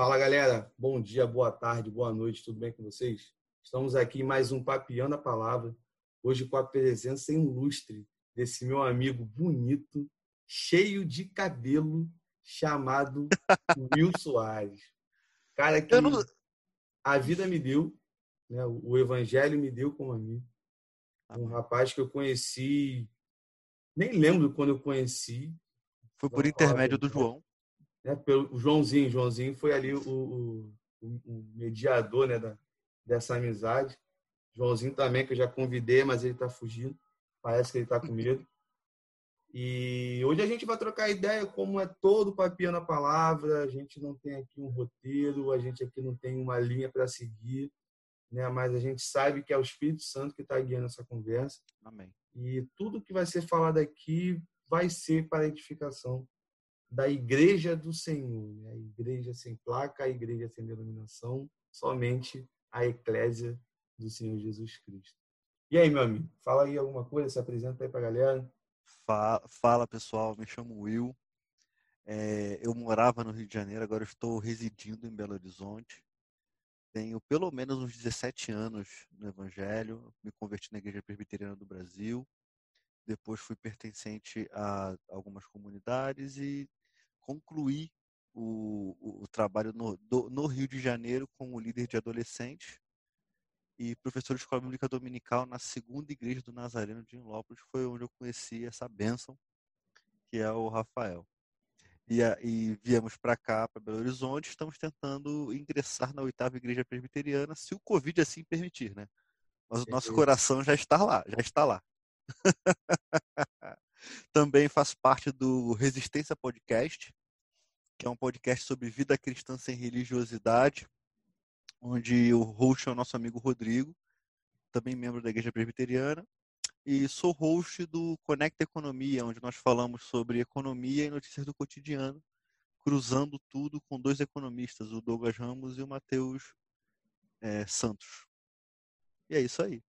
Fala galera, bom dia, boa tarde, boa noite, tudo bem com vocês? Estamos aqui em mais um Papiando a Palavra, hoje com a presença ilustre desse meu amigo bonito, cheio de cabelo, chamado Will Soares. Cara que não... a vida me deu, né? o evangelho me deu como amigo. Um rapaz que eu conheci, nem lembro quando eu conheci. Foi por intermédio do João. Né? Pelo, Joãozinho, Joãozinho foi ali o, o, o mediador né, da, dessa amizade. Joãozinho também, que eu já convidei, mas ele está fugindo. Parece que ele está com medo. E hoje a gente vai trocar ideia como é todo papinho na palavra. A gente não tem aqui um roteiro, a gente aqui não tem uma linha para seguir, né? Mas a gente sabe que é o Espírito Santo que está guiando essa conversa. Amém. E tudo que vai ser falado aqui vai ser para a edificação da Igreja do Senhor, né? a Igreja sem placa, a Igreja sem denominação, somente a Eclésia do Senhor Jesus Cristo. E aí, meu amigo, fala aí alguma coisa, se apresenta aí para a galera. Fala, fala, pessoal, me chamo Will. É, eu morava no Rio de Janeiro, agora estou residindo em Belo Horizonte. Tenho pelo menos uns 17 anos no Evangelho, me converti na Igreja Presbiteriana do Brasil. Depois fui pertencente a algumas comunidades e concluí o, o, o trabalho no, do, no Rio de Janeiro como líder de adolescentes e professor de escola bíblica dominical na segunda igreja do Nazareno de Inlópolis, foi onde eu conheci essa bênção, que é o Rafael. E, e viemos para cá, para Belo Horizonte, estamos tentando ingressar na oitava igreja presbiteriana, se o Covid assim permitir, né? Mas o nosso coração já está lá, já está lá. Também faz parte do Resistência Podcast, que é um podcast sobre vida cristã sem religiosidade, onde o host é o nosso amigo Rodrigo, também membro da Igreja Presbiteriana, e sou host do Conecta Economia, onde nós falamos sobre economia e notícias do cotidiano, cruzando tudo com dois economistas, o Douglas Ramos e o Matheus é, Santos. E é isso aí.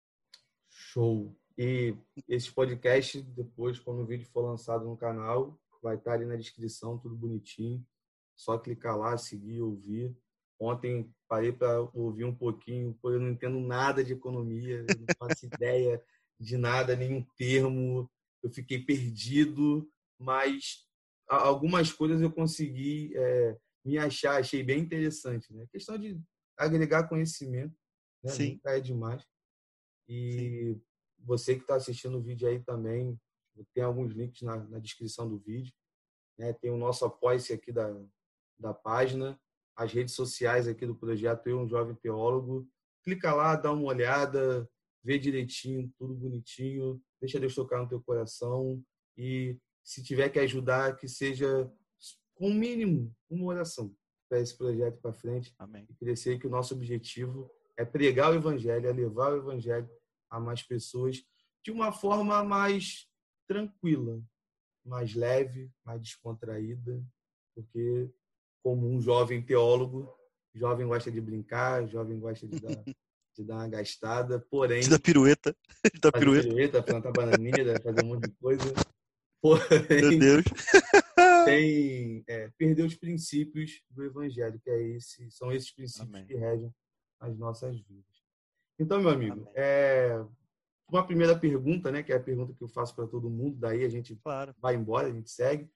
Show. E esse podcast, depois, quando o vídeo for lançado no canal, vai estar ali na descrição, tudo bonitinho. Só clicar lá, seguir, ouvir. Ontem parei para ouvir um pouquinho, porque eu não entendo nada de economia, eu não faço ideia de nada, nenhum termo, eu fiquei perdido, mas algumas coisas eu consegui é, me achar, achei bem interessante. Né? A questão de agregar conhecimento, né? Sim. nunca é demais. E Sim. Você que está assistindo o vídeo aí também, tem alguns links na, na descrição do vídeo. Né? Tem o nosso apoio aqui da, da página as redes sociais aqui do projeto Eu, um Jovem Teólogo. Clica lá, dá uma olhada, vê direitinho, tudo bonitinho. Deixa Deus tocar no teu coração. E se tiver que ajudar, que seja com o mínimo uma oração para esse projeto para frente. Amém. E crescer que o nosso objetivo é pregar o evangelho, é levar o evangelho a mais pessoas de uma forma mais tranquila, mais leve, mais descontraída, porque como um jovem teólogo. Jovem gosta de brincar, jovem gosta de dar, de dar uma gastada, porém. De dar pirueta. De dar pirueta. pirueta, plantar bananinha, fazer um monte de coisa. Porém, Meu Deus. tem, é, perder os princípios do evangelho, que é esse, são esses princípios Amém. que regem as nossas vidas. Então, meu amigo, é, uma primeira pergunta, né, que é a pergunta que eu faço para todo mundo, daí a gente claro. vai embora, a gente segue.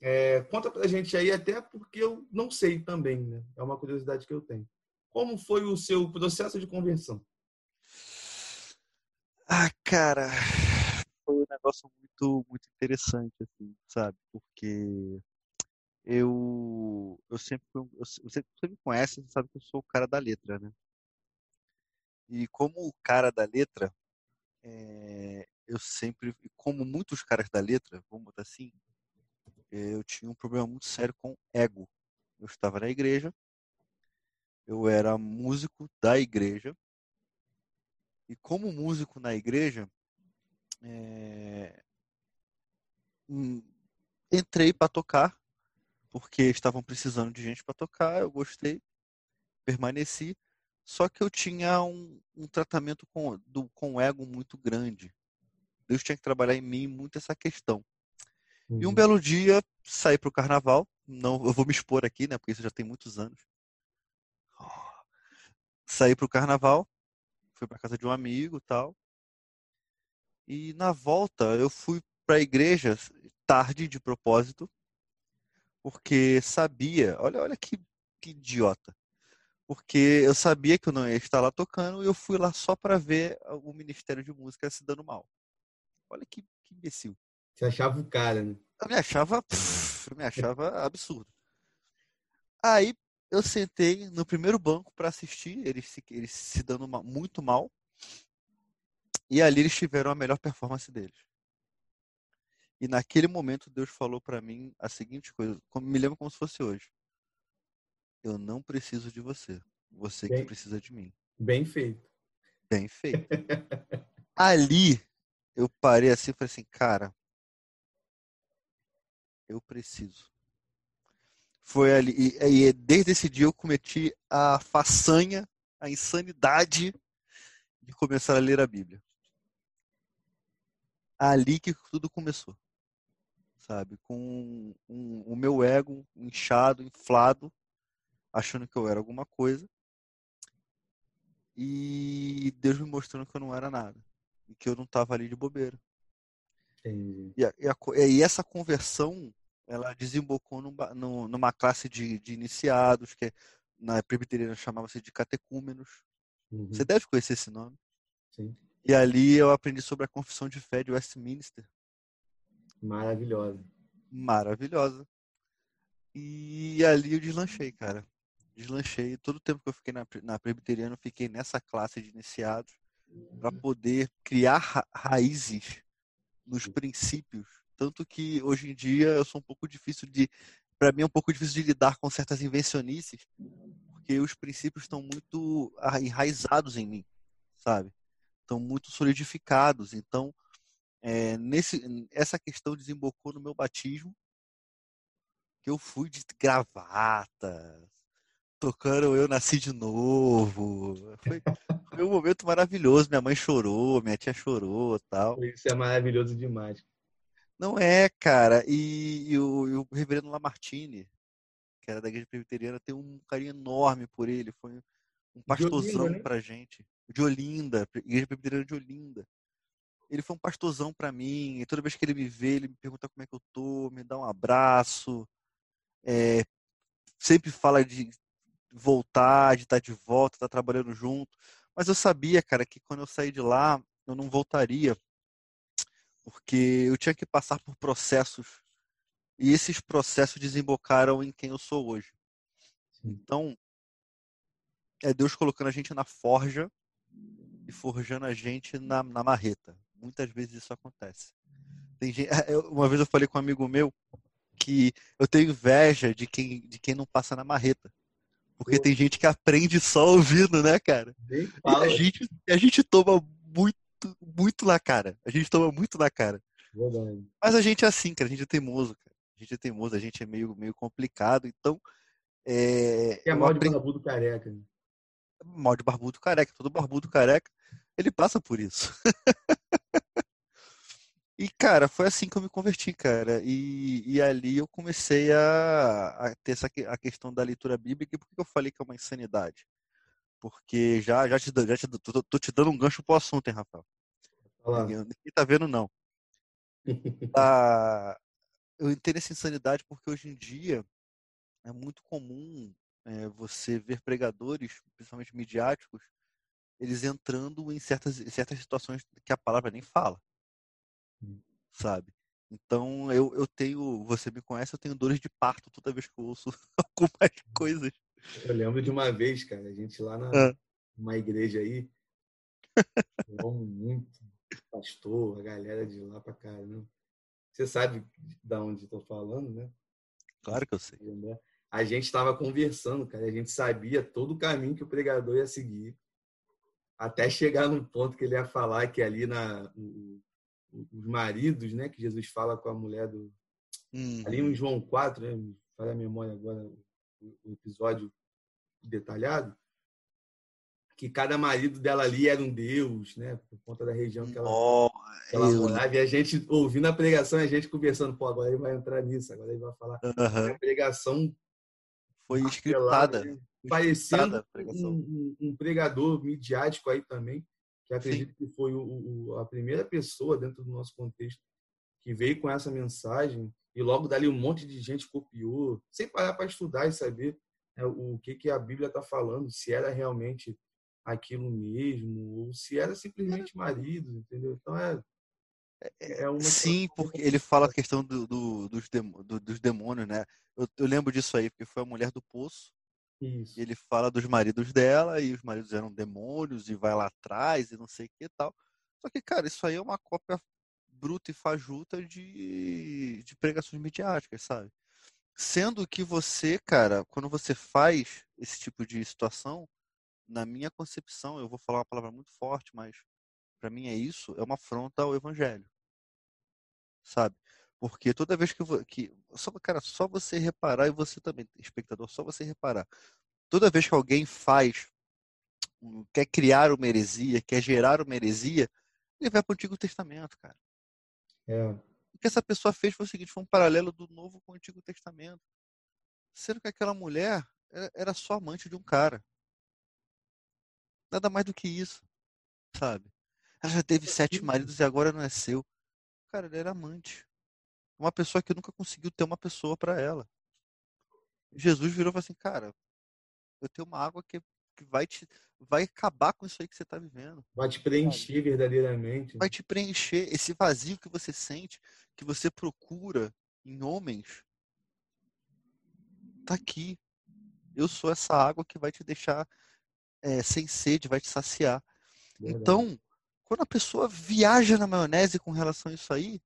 É, conta pra gente aí, até porque eu não sei também, né? É uma curiosidade que eu tenho. Como foi o seu processo de conversão? Ah, cara, foi um negócio muito, muito interessante, assim, sabe? Porque eu, eu sempre, eu, você, você me conhece, você sabe que eu sou o cara da letra, né? E como o cara da letra, é, eu sempre, como muitos caras da letra, vamos botar assim, eu tinha um problema muito sério com ego. Eu estava na igreja, eu era músico da igreja, e como músico na igreja, é... entrei para tocar, porque estavam precisando de gente para tocar, eu gostei, permaneci, só que eu tinha um, um tratamento com, do, com ego muito grande. Deus tinha que trabalhar em mim muito essa questão. Uhum. E um uhum. belo dia saí para o carnaval. Não, eu vou me expor aqui, né? Porque isso já tem muitos anos. saí pro carnaval, fui pra casa de um amigo tal. E na volta eu fui pra igreja tarde de propósito, porque sabia, olha, olha que, que idiota. Porque eu sabia que eu não ia estar lá tocando e eu fui lá só para ver o Ministério de Música se dando mal. Olha que, que imbecil. Você achava o cara, né? Eu me achava, pff, eu me achava absurdo. Aí eu sentei no primeiro banco para assistir eles se, eles se dando muito mal. E ali eles tiveram a melhor performance deles. E naquele momento Deus falou para mim a seguinte coisa, me lembro como se fosse hoje. Eu não preciso de você. Você bem, que precisa de mim. Bem feito. Bem feito. ali eu parei assim e falei assim, cara, eu preciso foi ali. E, e, desde esse dia eu cometi a façanha, a insanidade de começar a ler a Bíblia. Ali que tudo começou. Sabe? Com um, o meu ego inchado, inflado, achando que eu era alguma coisa. E Deus me mostrando que eu não era nada. E que eu não estava ali de bobeira. Entendi. E, e, a, e essa conversão ela desembocou numa, numa classe de, de, iniciados, que na presbiteriana chamava-se de catecúmenos. Uhum. Você deve conhecer esse nome. Sim. E ali eu aprendi sobre a confissão de fé de Westminster. Maravilhosa. Maravilhosa. E ali eu deslanchei, cara. Deslanchei. Todo o tempo que eu fiquei na, na presbiteriana, eu fiquei nessa classe de iniciados para poder criar ra raízes nos princípios tanto que hoje em dia eu sou um pouco difícil de. Para mim é um pouco difícil de lidar com certas invencionices, porque os princípios estão muito enraizados em mim, sabe? Estão muito solidificados. Então, é, nesse, essa questão desembocou no meu batismo, que eu fui de gravata, tocando Eu Nasci de Novo. Foi, foi um momento maravilhoso. Minha mãe chorou, minha tia chorou tal. Isso é maravilhoso demais. Não é, cara. E, e, o, e o reverendo Lamartine, que era da igreja presbiteriana, tem um carinho enorme por ele. Foi um pastorzão Olinda, né? pra gente. De Olinda, igreja presbiteriana de Olinda. Ele foi um pastorzão para mim. E toda vez que ele me vê, ele me pergunta como é que eu tô, me dá um abraço. É, sempre fala de voltar, de estar de volta, estar trabalhando junto. Mas eu sabia, cara, que quando eu sair de lá, eu não voltaria porque eu tinha que passar por processos e esses processos desembocaram em quem eu sou hoje. Então, é Deus colocando a gente na forja e forjando a gente na, na marreta. Muitas vezes isso acontece. Gente, uma vez eu falei com um amigo meu que eu tenho inveja de quem, de quem não passa na marreta. Porque tem gente que aprende só ouvindo, né, cara? E a gente, a gente toma muito muito, na cara. A gente toma muito na cara. Verdade. Mas a gente é assim, cara. A gente é teimoso, cara. A gente é teimoso, a gente é meio, meio complicado. Então. É, é mal de barbudo careca. Mal de barbudo careca. Todo barbudo careca, ele passa por isso. e, cara, foi assim que eu me converti, cara. E, e ali eu comecei a, a ter essa a questão da leitura bíblica. E por que eu falei que é uma insanidade? Porque já, já, te, já te, tô, tô te dando um gancho pro assunto, hein, Rafael? Olá. Ninguém, ninguém tá vendo, não. ah, eu entendo essa insanidade porque hoje em dia é muito comum é, você ver pregadores, principalmente midiáticos, eles entrando em certas, em certas situações que a palavra nem fala. Hum. Sabe? Então eu, eu tenho, você me conhece, eu tenho dores de parto toda vez que eu ouço algumas coisas eu lembro de uma vez, cara, a gente lá na uma igreja aí, muito pastor, a galera de lá pra caramba. Você sabe de onde estou falando, né? Claro que eu sei. A gente estava conversando, cara, a gente sabia todo o caminho que o pregador ia seguir, até chegar no ponto que ele ia falar que ali na o, os maridos, né, que Jesus fala com a mulher do uhum. ali em João 4, né, fala a memória agora o episódio detalhado, que cada marido dela ali era um deus, né? Por conta da região que ela, oh, que ela morava. E a gente ouvindo a pregação, a gente conversando, pô, agora ele vai entrar nisso, agora ele vai falar. Uhum. A pregação foi escritada. Parecendo um, um, pregador midiático aí também, que acredito Sim. que foi o, o, a primeira pessoa dentro do nosso contexto que veio com essa mensagem e logo dali um monte de gente copiou, sem parar para estudar e saber né, o que, que a Bíblia está falando, se era realmente aquilo mesmo, ou se era simplesmente marido, entendeu? Então é. é, é uma Sim, porque ele fala a questão do, do, dos demônios, né? Eu, eu, lembro disso aí, porque foi a mulher do poço. Isso. ele fala dos maridos dela, e os maridos eram demônios, e vai lá atrás, e não sei o que e tal. Só que, cara, isso aí é uma cópia bruta e fajuta de, de pregações midiáticas, sabe? Sendo que você, cara, quando você faz esse tipo de situação, na minha concepção, eu vou falar uma palavra muito forte, mas para mim é isso, é uma afronta ao evangelho. Sabe? Porque toda vez que, que só cara, só você reparar e você também, espectador, só você reparar. Toda vez que alguém faz quer criar uma heresia, quer gerar uma heresia, ele vai para o Antigo Testamento, cara. É. O que essa pessoa fez foi o seguinte, foi um paralelo do Novo com o Antigo Testamento. Sendo que aquela mulher era só amante de um cara. Nada mais do que isso, sabe? Ela já teve sete maridos e agora não é seu. Cara, ele era amante. Uma pessoa que nunca conseguiu ter uma pessoa para ela. Jesus virou e falou assim, cara, eu tenho uma água que, que vai te vai acabar com isso aí que você está vivendo. Vai te preencher sabe? verdadeiramente. Vai te preencher esse vazio que você sente, que você procura em homens. Tá aqui. Eu sou essa água que vai te deixar é, sem sede, vai te saciar. Verdade. Então, quando a pessoa viaja na maionese com relação a isso aí,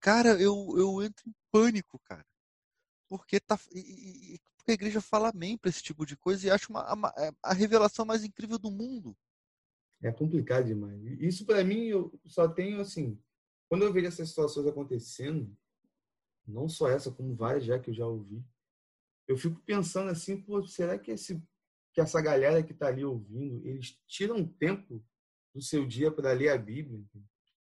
cara, eu, eu entro em pânico, cara. Porque, tá, e, porque a igreja fala amém para esse tipo de coisa e acho uma, a, é, a revelação mais incrível do mundo. É complicado demais. Isso para mim eu só tenho assim, quando eu vejo essas situações acontecendo, não só essa, como várias já que eu já ouvi, eu fico pensando assim, será que esse que essa galera que está ali ouvindo, eles tiram tempo do seu dia para ler a Bíblia,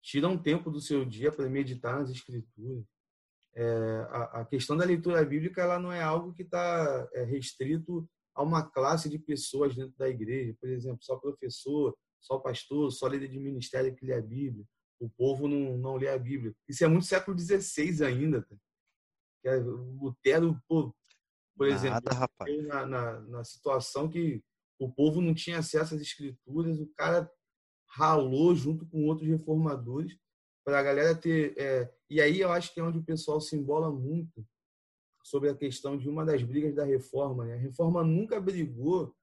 tiram tempo do seu dia para meditar nas Escrituras. É, a, a, questão da leitura bíblica ela não é algo que está é, restrito a uma classe de pessoas dentro da igreja, por exemplo, só professor, só pastor, só líder de ministério que lê a Bíblia. O povo não, não lê a Bíblia. Isso é muito século XVI ainda. Tá? Que é, Lutero, pô, por Nada, exemplo, rapaz. Na, na, na, situação que o povo não tinha acesso às escrituras, o cara ralou junto com outros reformadores para a galera ter. É, e aí eu acho que é onde o pessoal se embola muito sobre a questão de uma das brigas da reforma. Né? A reforma nunca brigou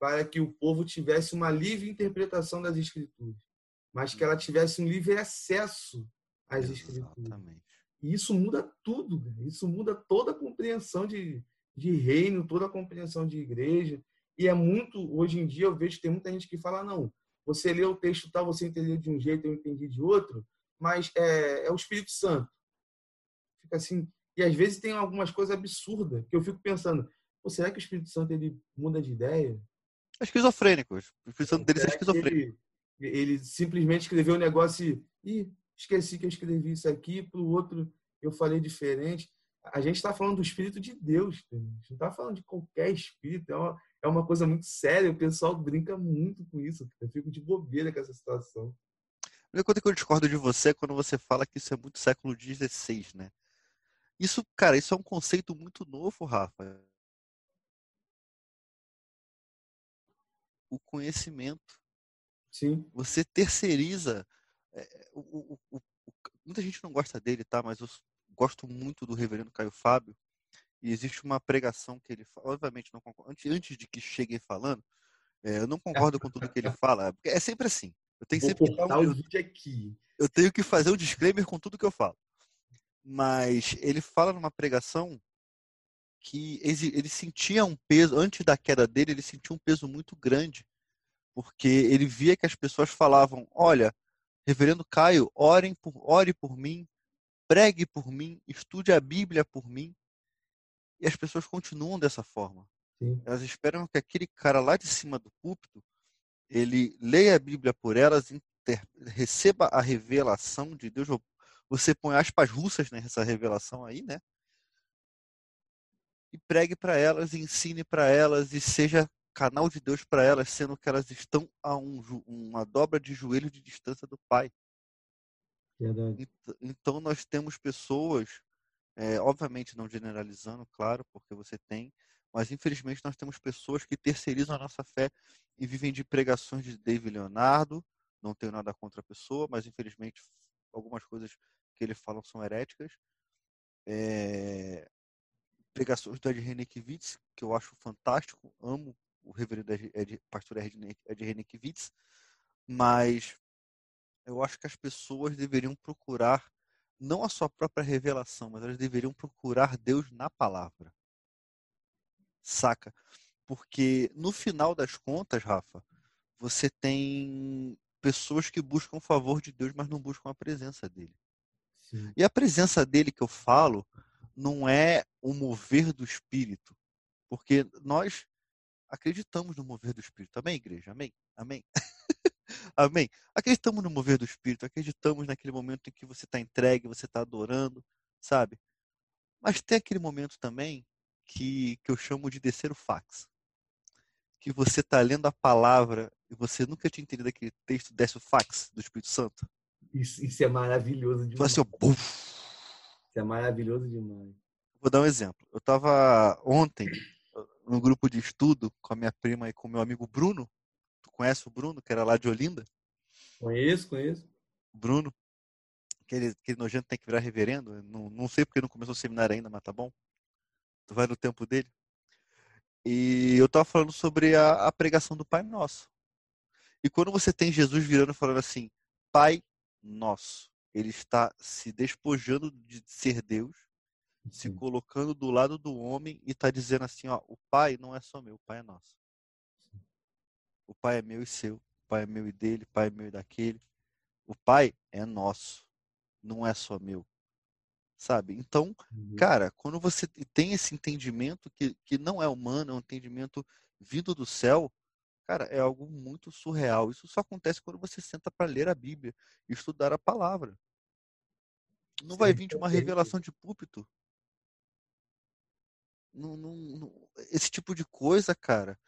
para que o povo tivesse uma livre interpretação das escrituras, mas que ela tivesse um livre acesso às escrituras. Exatamente. E isso muda tudo, isso muda toda a compreensão de, de reino, toda a compreensão de igreja. E é muito, hoje em dia, eu vejo que tem muita gente que fala: não, você lê o texto tal, você entendeu de um jeito, eu entendi de outro, mas é, é o Espírito Santo. Fica assim. E às vezes tem algumas coisas absurdas que eu fico pensando: será que o Espírito Santo ele muda de ideia? É esquizofrênico. O Espírito Santo dele é esquizofrênico. Ele, ele, simplesmente escreveu um negócio e esqueci que eu escrevi isso aqui, para o outro eu falei diferente a gente está falando do Espírito de Deus, a gente não está falando de qualquer espírito, é uma, é uma coisa muito séria, o pessoal brinca muito com isso, eu fico de bobeira com essa situação. A única coisa que eu discordo de você é quando você fala que isso é muito século XVI, né? Isso, cara, isso é um conceito muito novo, Rafa. O conhecimento. Sim. Você terceiriza. É, o, o, o, muita gente não gosta dele, tá? Mas os gosto muito do reverendo Caio Fábio, e existe uma pregação que ele fala, obviamente não concordo, antes, de que cheguem falando, é, eu não concordo com tudo que ele fala, é sempre assim. Eu tenho Vou sempre que um, aqui. Eu tenho que fazer um disclaimer com tudo que eu falo. Mas ele fala numa pregação que ele sentia um peso, antes da queda dele, ele sentia um peso muito grande, porque ele via que as pessoas falavam: Olha, Reverendo Caio, orem por, ore por mim, pregue por mim, estude a Bíblia por mim. E as pessoas continuam dessa forma. Sim. Elas esperam que aquele cara lá de cima do púlpito, ele leia a Bíblia por elas, inter... receba a revelação de Deus. Você põe aspas russas nessa revelação aí, né? e pregue para elas, ensine para elas e seja canal de Deus para elas, sendo que elas estão a um, uma dobra de joelho de distância do Pai. Verdade. Então nós temos pessoas, é, obviamente não generalizando, claro, porque você tem, mas infelizmente nós temos pessoas que terceirizam a nossa fé e vivem de pregações de David Leonardo. Não tenho nada contra a pessoa, mas infelizmente algumas coisas que ele fala são heréticas. É, pregações do Ed Renekiewicz, que eu acho fantástico, amo o reverendo Ed, pastor Ed, Ed Renekiewicz, mas eu acho que as pessoas deveriam procurar não a sua própria revelação, mas elas deveriam procurar Deus na palavra. Saca? Porque no final das contas, Rafa, você tem pessoas que buscam o favor de Deus, mas não buscam a presença dele. Sim. E a presença dele que eu falo não é o mover do Espírito, porque nós acreditamos no mover do Espírito. Amém, igreja? Amém? Amém? Amém? Acreditamos no mover do Espírito, acreditamos naquele momento em que você está entregue, você está adorando, sabe? Mas tem aquele momento também que, que eu chamo de descer o fax. Que você está lendo a palavra e você nunca tinha entendido aquele texto, desce o fax do Espírito Santo. Isso, isso é maravilhoso demais. Assim, ó, isso é maravilhoso demais. Vou dar um exemplo. Eu estava ontem no grupo de estudo com a minha prima e com o meu amigo Bruno. Tu conhece o Bruno, que era lá de Olinda? Conheço, conheço. Bruno, aquele, aquele nojento tem que virar reverendo. Não, não sei porque não começou o seminário ainda, mas tá bom. Tu vai no tempo dele. E eu estava falando sobre a, a pregação do Pai Nosso. E quando você tem Jesus virando falando assim, Pai Nosso, ele está se despojando de ser Deus, Sim. se colocando do lado do homem e está dizendo assim, ó, o pai não é só meu, o pai é nosso. O pai é meu e seu, o pai é meu e dele, o pai é meu e daquele. O pai é nosso, não é só meu. Sabe? Então, uhum. cara, quando você tem esse entendimento que, que não é humano, é um entendimento vindo do céu, cara, é algo muito surreal. Isso só acontece quando você senta para ler a Bíblia e estudar a palavra. Não Sim, vai vir de uma revelação de púlpito. Não, não, não, esse tipo de coisa, cara,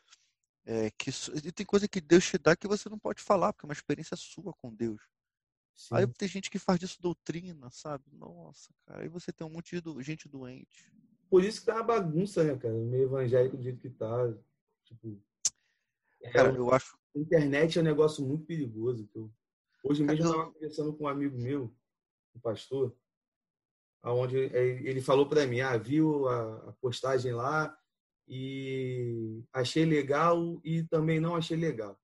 é, que e tem coisa que Deus te dá que você não pode falar, porque é uma experiência sua com Deus. Sim. Aí tem gente que faz disso doutrina, sabe? Nossa, cara. Aí você tem um monte de gente doente. Por isso que tá uma bagunça, né, cara? O meio evangélico do jeito que tá. Tipo. Cara, é, eu acho. Internet é um negócio muito perigoso. Eu... Hoje mesmo eu estava conversando com um amigo meu, um pastor, onde ele falou para mim, ah, viu a postagem lá e achei legal e também não achei legal.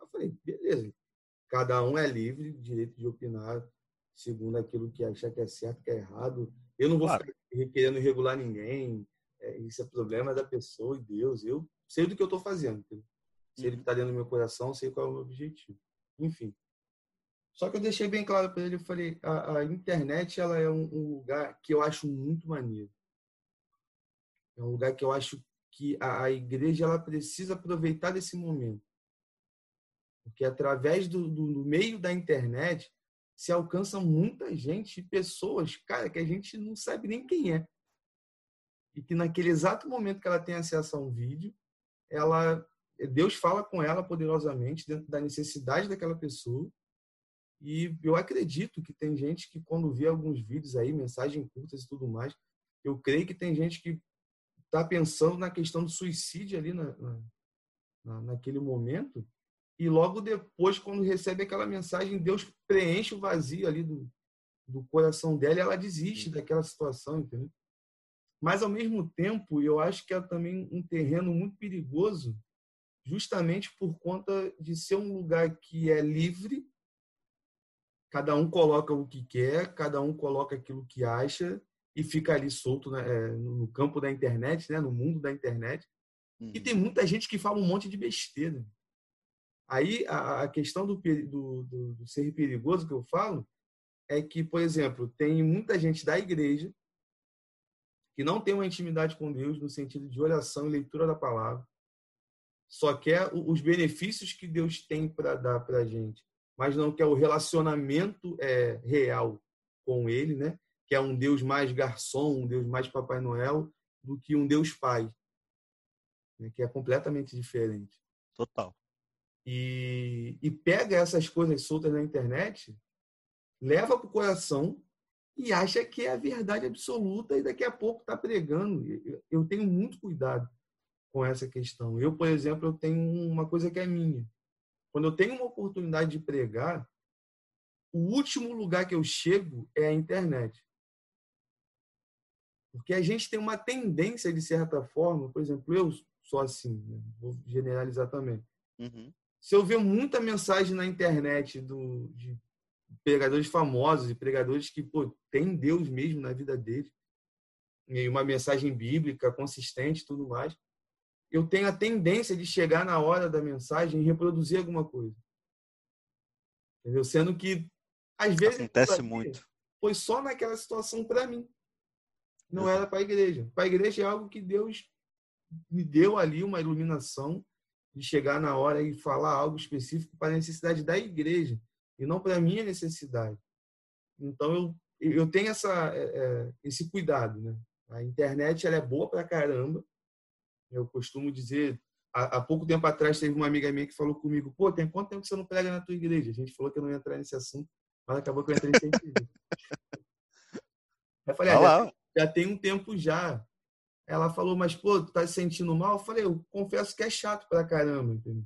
Eu falei, beleza, cada um é livre, direito de opinar segundo aquilo que achar que é certo, que é errado. Eu não vou claro. ficar querendo regular ninguém, é, isso é problema da pessoa e Deus. Eu sei do que eu estou fazendo. Se ele está uhum. dentro do meu coração, sei qual é o meu objetivo. Enfim. Só que eu deixei bem claro para ele, eu falei, a, a, internet ela é um, um, lugar que eu acho muito maneiro. É um lugar que eu acho que a, a igreja ela precisa aproveitar desse momento. Porque através do, do, do meio da internet se alcança muita gente, pessoas, cara, que a gente não sabe nem quem é. E que naquele exato momento que ela tem acesso a um vídeo, ela Deus fala com ela poderosamente dentro da necessidade daquela pessoa e eu acredito que tem gente que, quando vê alguns vídeos aí, mensagens curtas e tudo mais, eu creio que tem gente que está pensando na questão do suicídio ali na, na, naquele momento. E logo depois, quando recebe aquela mensagem, Deus preenche o vazio ali do, do coração dela e ela desiste daquela situação, entendeu? Mas, ao mesmo tempo, eu acho que é também um terreno muito perigoso, justamente por conta de ser um lugar que é livre cada um coloca o que quer, cada um coloca aquilo que acha e fica ali solto né, é, no campo da internet, né, no mundo da internet. Uhum. E tem muita gente que fala um monte de besteira. Aí a, questão do, do, do, do ser perigoso que eu falo é que, por exemplo, tem muita gente da igreja que não tem uma intimidade com Deus no sentido de oração e leitura da palavra, só quer os benefícios que Deus tem para dar para a gente mas não quer o relacionamento é, real com ele, né? Que é um Deus mais garçom, um Deus mais Papai Noel, do que um Deus Pai, né, que é completamente diferente. Total. E, e pega essas coisas soltas na internet, leva para o coração e acha que é a verdade absoluta e daqui a pouco está pregando. Eu tenho muito cuidado com essa questão. Eu, por exemplo, eu tenho uma coisa que é minha. Quando eu tenho uma oportunidade de pregar, o último lugar que eu chego é a internet. Porque a gente tem uma tendência, de certa forma, por exemplo, eu sou assim, né? vou generalizar também. Uhum. Se eu ver muita mensagem na internet do, de pregadores famosos e pregadores que pô, têm Deus mesmo na vida deles, e uma mensagem bíblica consistente e tudo mais, eu tenho a tendência de chegar na hora da mensagem e reproduzir alguma coisa. Entendeu? Sendo que, às vezes, acontece muito. Foi só naquela situação para mim. Não era para a igreja. Para a igreja é algo que Deus me deu ali uma iluminação de chegar na hora e falar algo específico para a necessidade da igreja e não para a minha necessidade. Então eu, eu tenho essa, é, é, esse cuidado. Né? A internet ela é boa para caramba. Eu costumo dizer, há, há, pouco tempo atrás teve uma amiga minha que falou comigo, pô, tem quanto tempo que você não prega na tua igreja? A gente falou que eu não ia entrar nesse assunto, mas acabou que eu entrei sem querer. Eu falei, ah, já, tem um tempo já. Ela falou, mas pô, tu tá se sentindo mal? Eu falei, eu confesso que é chato pra caramba, entendeu?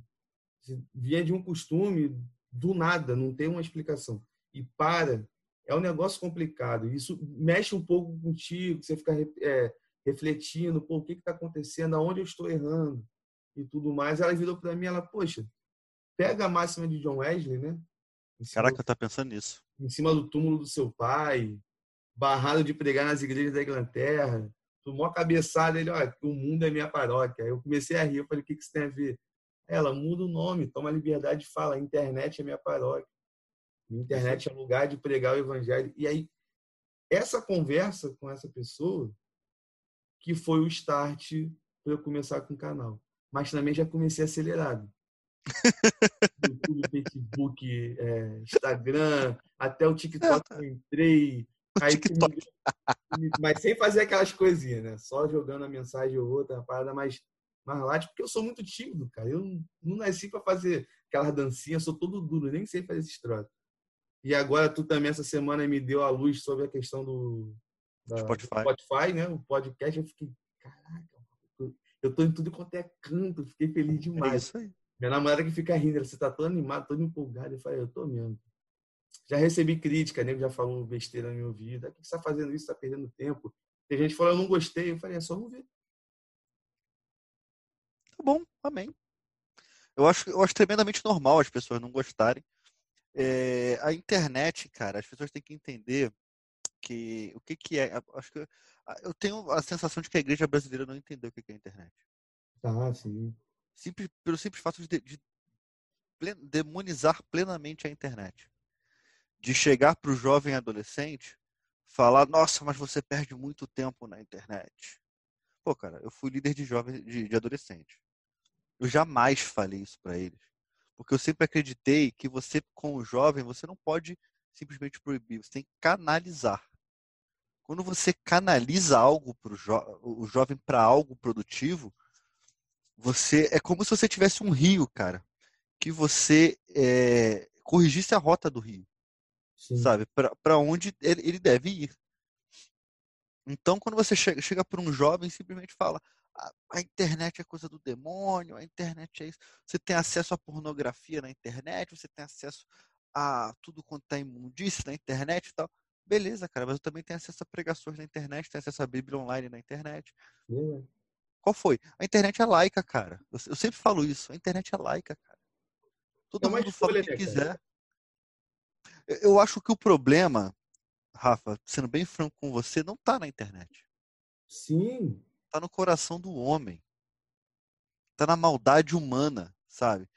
Vinha de um costume, do nada, não tem uma explicação. E para, é um negócio complicado. Isso mexe um pouco contigo, você fica é, refletindo, pô, o que está acontecendo, aonde eu estou errando e tudo mais. Ela virou para mim, ela, poxa, pega a máxima de John Wesley, né? Caraca, eu tá pensando nisso. Em cima do túmulo do seu pai, barrado de pregar nas igrejas da Inglaterra, tomou a cabeçada, ele, olha, o mundo é minha paróquia. Aí eu comecei a rir, eu falei, o que, que isso tem a ver? Ela muda o nome, toma a liberdade de falar, a internet é minha paróquia. A internet é lugar de pregar o evangelho. E aí, essa conversa com essa pessoa, que foi o start para eu começar com o canal. Mas também já comecei acelerado. YouTube, Facebook, é, Instagram, até o TikTok eu entrei, Aí, mas sem fazer aquelas coisinhas, né? Só jogando a mensagem ou outra, uma parada mais, mais light, porque eu sou muito tímido, cara. Eu não, não nasci para fazer aquelas dancinhas, sou todo duro, nem sei fazer esses troços. E agora tu também essa semana me deu a luz sobre a questão do, da, Spotify. do Spotify, né? O podcast, eu fiquei, caraca, eu tô em tudo quanto é canto, fiquei feliz é demais. É. Minha namorada que fica rindo, você tá todo animado, todo empolgado. Eu falei, eu tô mesmo. Já recebi crítica, nego já falou besteira na minha ouvido. O que você está fazendo isso? Está perdendo tempo. Tem gente que falou, eu não gostei. Eu falei, é só não ver. Tá bom, amém. Eu acho, eu acho tremendamente normal as pessoas não gostarem. É, a internet, cara, as pessoas têm que entender que o que, que é. Acho que eu tenho a sensação de que a igreja brasileira não entendeu o que é a internet. Ah, sim. Simples, pelo simples fato de, de demonizar plenamente a internet de chegar para o jovem adolescente falar, nossa, mas você perde muito tempo na internet. Pô, cara, eu fui líder de jovem, de, de adolescente. Eu jamais falei isso para eles, porque eu sempre acreditei que você, com o jovem, você não pode simplesmente proibir, você tem que canalizar. Quando você canaliza algo para jo o jovem para algo produtivo, você é como se você tivesse um rio, cara, que você é, corrigisse a rota do rio. Sim. sabe? Para onde ele, ele deve ir. Então, quando você chega, chega para um jovem simplesmente fala: a, a, internet é coisa do demônio, a internet é isso. Você tem acesso à pornografia na internet, você tem acesso a tudo quanto é imundície na internet e tal. Beleza, cara, mas eu também tenho acesso a pregações na internet, tenho acesso a Bíblia online na internet. Uhum. Qual foi? A internet é laica, cara. Eu, eu, sempre falo isso. A internet é laica, cara. Todo é mundo fala o que né, quiser. Eu acho que o problema, Rafa, sendo bem franco com você, não está na internet. Sim. Está no coração do homem. Está na maldade humana, sabe?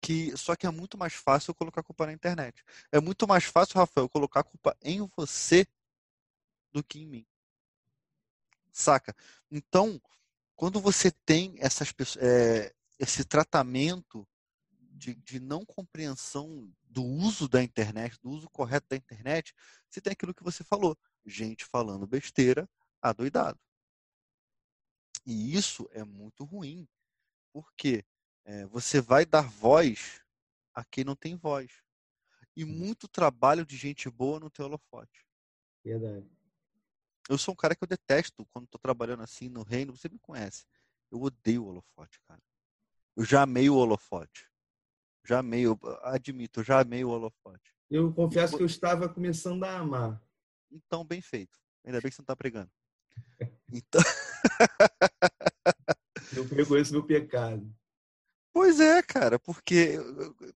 Que só que é muito mais fácil eu colocar a culpa na internet. É muito mais fácil, Rafael, colocar a culpa em você do que em mim. Saca? Então, quando você tem essas é, esse tratamento de, de não compreensão do uso da internet, do uso correto da internet, você tem aquilo que você falou, gente falando besteira, adoidado. E isso é muito ruim, porque é, você vai dar voz a quem não tem voz. E muito trabalho de gente boa no teu holofote. Verdade. Eu sou um cara que eu detesto quando estou trabalhando assim no reino. Você me conhece. Eu odeio o holofote, cara. Eu já amei o holofote. Já amei, eu admito, já amei o holofote. Eu confesso e, que eu estava começando a amar. Então, bem feito. Ainda bem que você não está pregando. Então. eu reconheço meu pecado. Pois é, cara, porque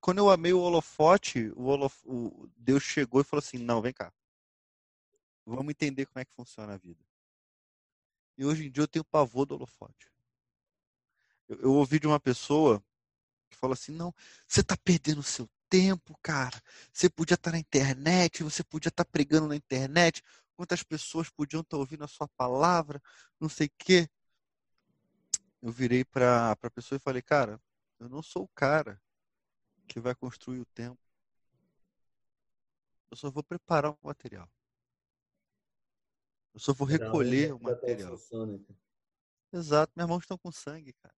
quando eu amei o holofote, o, holof... o Deus chegou e falou assim: não, vem cá. Vamos entender como é que funciona a vida. E hoje em dia eu tenho pavor do holofote. Eu, eu ouvi de uma pessoa que falou assim: não, você está perdendo o seu tempo, cara. Você podia estar tá na internet, você podia estar tá pregando na internet. Quantas pessoas podiam estar tá ouvindo a sua palavra, não sei o quê. Eu virei para a pessoa e falei: cara, eu não sou o cara que vai construir o tempo. Eu só vou preparar o material. Eu só vou recolher o material. Né, Exato, minhas mãos estão com sangue, cara.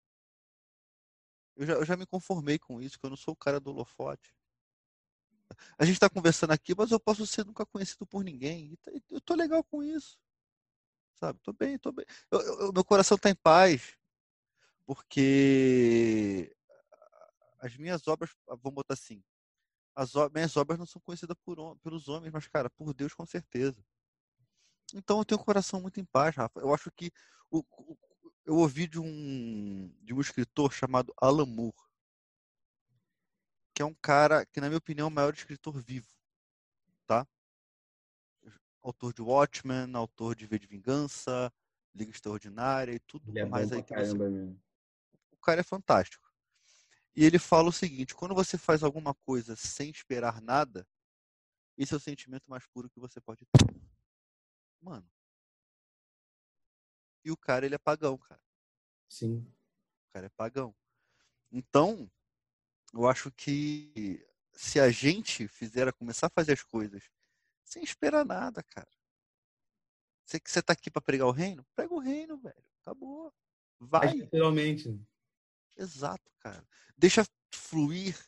Eu já, eu já me conformei com isso, que eu não sou o cara do holofote. A gente está conversando aqui, mas eu posso ser nunca conhecido por ninguém. Tá, eu tô legal com isso. Sabe? Tô bem, tô bem. Eu, eu, meu coração está em paz. Porque as minhas obras, ah, vamos botar assim, as minhas obras não são conhecidas por, pelos homens, mas, cara, por Deus com certeza. Então eu tenho o coração muito em paz, Rafa. Eu acho que o, eu ouvi de um, de um escritor chamado Alan Moore, que é um cara que, na minha opinião, é o maior escritor vivo, tá? Autor de Watchmen, autor de V de Vingança, Liga Extraordinária e tudo é mais aí que você... O cara é fantástico. E ele fala o seguinte: quando você faz alguma coisa sem esperar nada, esse é o sentimento mais puro que você pode ter. Mano. E o cara, ele é pagão, cara. Sim. O cara é pagão. Então, eu acho que se a gente fizer, começar a fazer as coisas sem esperar nada, cara. Você que você tá aqui para pregar o reino? Prega o reino, velho. Acabou. Vai. Literalmente. Exato, cara. Deixa fluir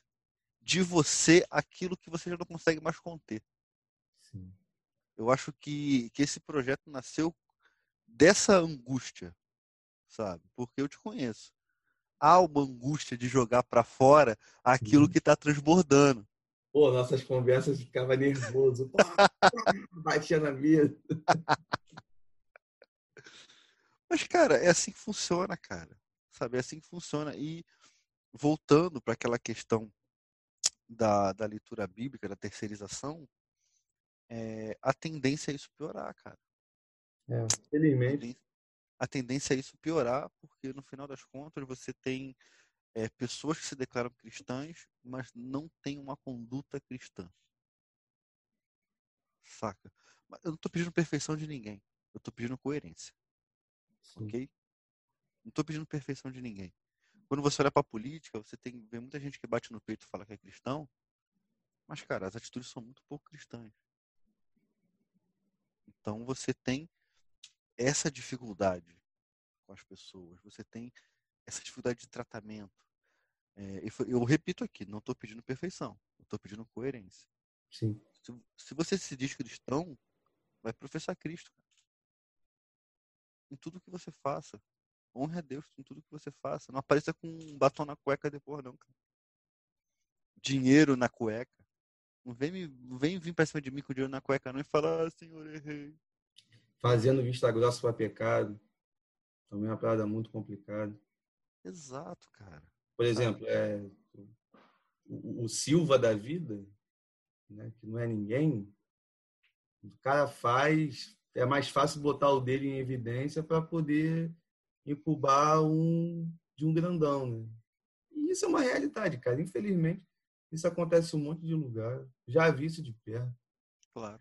de você aquilo que você já não consegue mais conter. Sim. Eu acho que, que esse projeto nasceu dessa angústia, sabe? Porque eu te conheço. Há uma angústia de jogar para fora aquilo que está transbordando. Pô, nossas conversas ficava nervoso. batia na mesa. Mas, cara, é assim que funciona, cara sabe? É assim que funciona. E voltando para aquela questão da, da leitura bíblica, da terceirização, é, a tendência é isso piorar, cara. É, felizmente. A tendência é isso piorar, porque no final das contas você tem é, pessoas que se declaram cristãs, mas não têm uma conduta cristã. Saca? Eu não estou pedindo perfeição de ninguém. Eu estou pedindo coerência. Sim. Ok? Não estou pedindo perfeição de ninguém. Quando você olha para a política, você tem vê muita gente que bate no peito e fala que é cristão, mas, cara, as atitudes são muito pouco cristãs. Então você tem essa dificuldade com as pessoas, você tem essa dificuldade de tratamento. É, eu repito aqui, não estou pedindo perfeição, estou pedindo coerência. Sim. Se, se, você se diz cristão, vai professar Cristo. Cara. Em tudo que você faça. Honre a Deus em tudo que você faça. Não apareça com um batom na cueca depois, não, cara. Dinheiro na cueca. Não vem, me, vem vir pra cima de mim com dinheiro na cueca, não, e falar, ah, senhor, errei. Fazendo vista grossa para pecado. Também é uma parada muito complicada. Exato, cara. Por exemplo, é, o, o Silva da vida, né, que não é ninguém, o cara faz. É mais fácil botar o dele em evidência para poder incubar um de um grandão, né? E isso é uma realidade, cara. Infelizmente, isso acontece em um monte de lugar. Já vi isso de perto. Claro.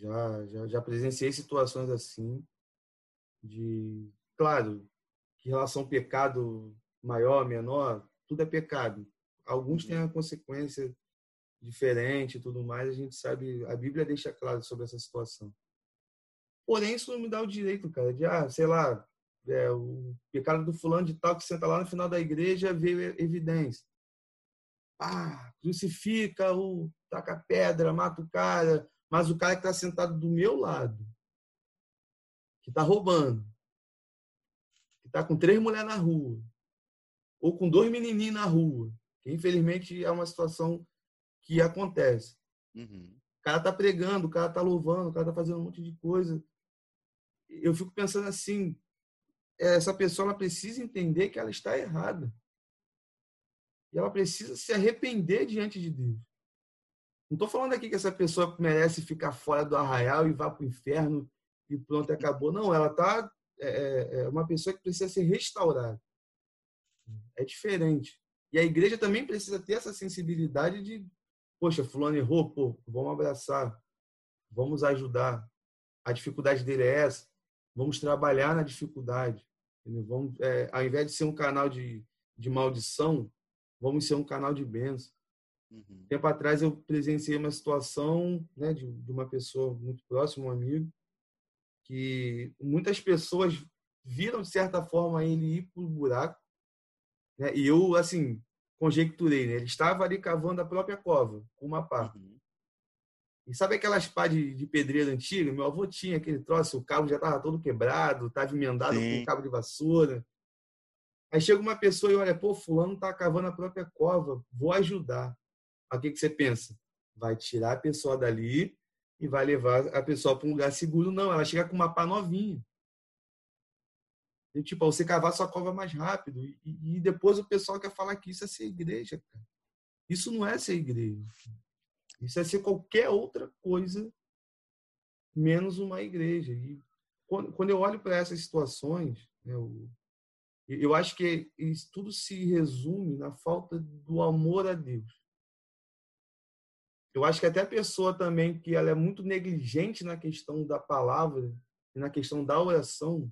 Já, já, já presenciei situações assim de, claro, que relação pecado maior, menor, tudo é pecado. Alguns uhum. têm a consequência diferente e tudo mais, a gente sabe, a Bíblia deixa claro sobre essa situação. Porém, isso não me dá o direito, cara, de, ah, sei lá, é, o pecado do fulano de tal que senta lá no final da igreja veio evidência. Ah, crucifica, o, taca pedra, mata o cara, mas o cara que está sentado do meu lado, que está roubando, que está com três mulheres na rua, ou com dois menininhos na rua, que infelizmente é uma situação que acontece. Uhum. O cara está pregando, o cara está louvando, o cara está fazendo um monte de coisa. Eu fico pensando assim, essa pessoa ela precisa entender que ela está errada. E ela precisa se arrepender diante de Deus. Não estou falando aqui que essa pessoa merece ficar fora do arraial e vá para o inferno e pronto, acabou. Não, ela está é, é, é uma pessoa que precisa ser restaurada. É diferente. E a igreja também precisa ter essa sensibilidade de, poxa, fulano errou, pô, vamos abraçar, vamos ajudar. A dificuldade dele é essa. Vamos trabalhar na dificuldade. Vamos, é, ao invés de ser um canal de, de maldição, vamos ser um canal de bênção. Uhum. Tempo atrás eu presenciei uma situação né, de, de uma pessoa muito próxima, um amigo, que muitas pessoas viram de certa forma ele ir para o buraco, né, e eu assim conjecturei, né, ele estava ali cavando a própria cova com uma pá. Uhum. E sabe aquelas pá de, de pedreira antiga? Meu avô tinha aquele troço, o cabo já estava todo quebrado, estava emendado Sim. com cabo de vassoura. Aí chega uma pessoa e olha, pô, fulano está cavando a própria cova, vou ajudar. O que, que você pensa? Vai tirar a pessoa dali e vai levar a pessoa para um lugar seguro. Não, ela chega com uma pá novinha. E, tipo, você cavar sua cova mais rápido. E, e, depois o pessoal quer falar que isso é ser igreja. Isso não é ser igreja. Isso é ser qualquer outra coisa menos uma igreja. E quando, quando eu olho para essas situações, eu, eu acho que isso tudo se resume na falta do amor a Deus. Eu acho que até a pessoa também que ela é muito negligente na questão da palavra e na questão da oração,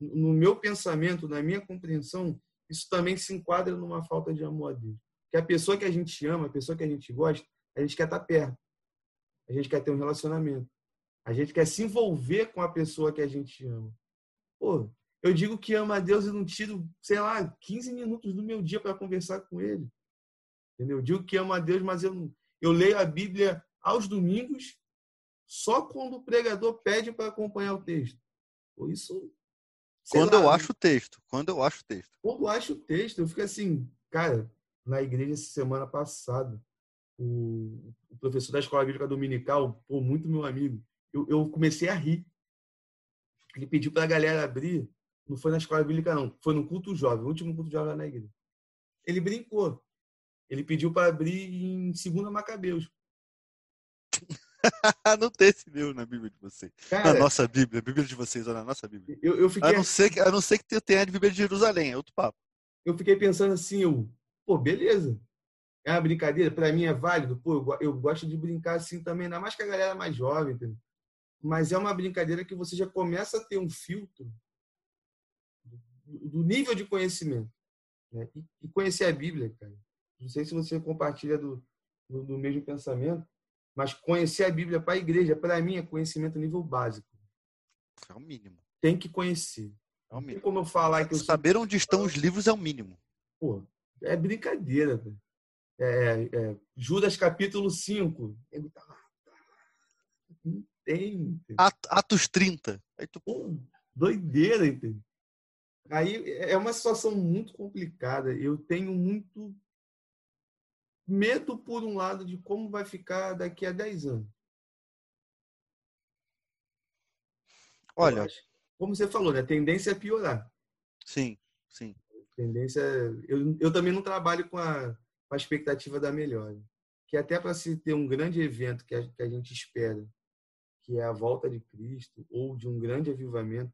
no meu pensamento, na minha compreensão, isso também se enquadra numa falta de amor a Deus. Que a pessoa que a gente ama, a pessoa que a gente gosta, a gente quer estar perto. A gente quer ter um relacionamento. A gente quer se envolver com a pessoa que a gente ama. Pô, eu digo que amo a Deus e não tiro, sei lá, 15 minutos do meu dia para conversar com ele. Entendeu? Eu digo que amo a Deus, mas eu não, eu leio a Bíblia aos domingos, só quando o pregador pede para acompanhar o texto. Por isso. Quando lá, eu acho o texto. Quando eu acho o texto. Quando eu acho o texto, eu fico assim, cara, na igreja essa semana passada, o, o professor da escola bíblica dominical, pô, muito meu amigo, eu, eu comecei a rir. Ele pediu para a galera abrir, não foi na escola bíblica, não, foi no culto jovem, o último culto jovem lá na igreja. Ele brincou. Ele pediu para abrir em segunda Macabeus. não tem esse livro na Bíblia de vocês. Cara, na nossa Bíblia, a Bíblia de vocês, ou na nossa Bíblia. Eu, eu fiquei... a, não ser que, a não ser que tenha a Bíblia de Jerusalém, é outro papo. Eu fiquei pensando assim, eu, pô, beleza. É uma brincadeira, para mim é válido. Pô, eu, eu, gosto de brincar assim também, ainda mais que a galera mais jovem, entendeu? Mas é uma brincadeira que você já começa a ter um filtro do, do nível de conhecimento. Né? E, e conhecer a Bíblia, cara não sei se você compartilha do, do, do mesmo pensamento, mas conhecer a Bíblia para a igreja, para mim, é conhecimento nível básico. É o mínimo. Tem que conhecer. É o mínimo. como eu falar que eu Saber onde estão os livros é o mínimo. Pô, é brincadeira. É, é, Judas capítulo 5. Ele tá lá. Tá lá. Não tem. Atos 30. Aí tu... Pô, doideira, entendeu? Aí é uma situação muito complicada. Eu tenho muito medo, por um lado, de como vai ficar daqui a 10 anos. Olha. Acho, como você falou, né? a tendência é piorar. Sim, sim. A tendência. Eu, eu também não trabalho com a, com a expectativa da melhora. Que até para se ter um grande evento que a, que a gente espera, que é a volta de Cristo, ou de um grande avivamento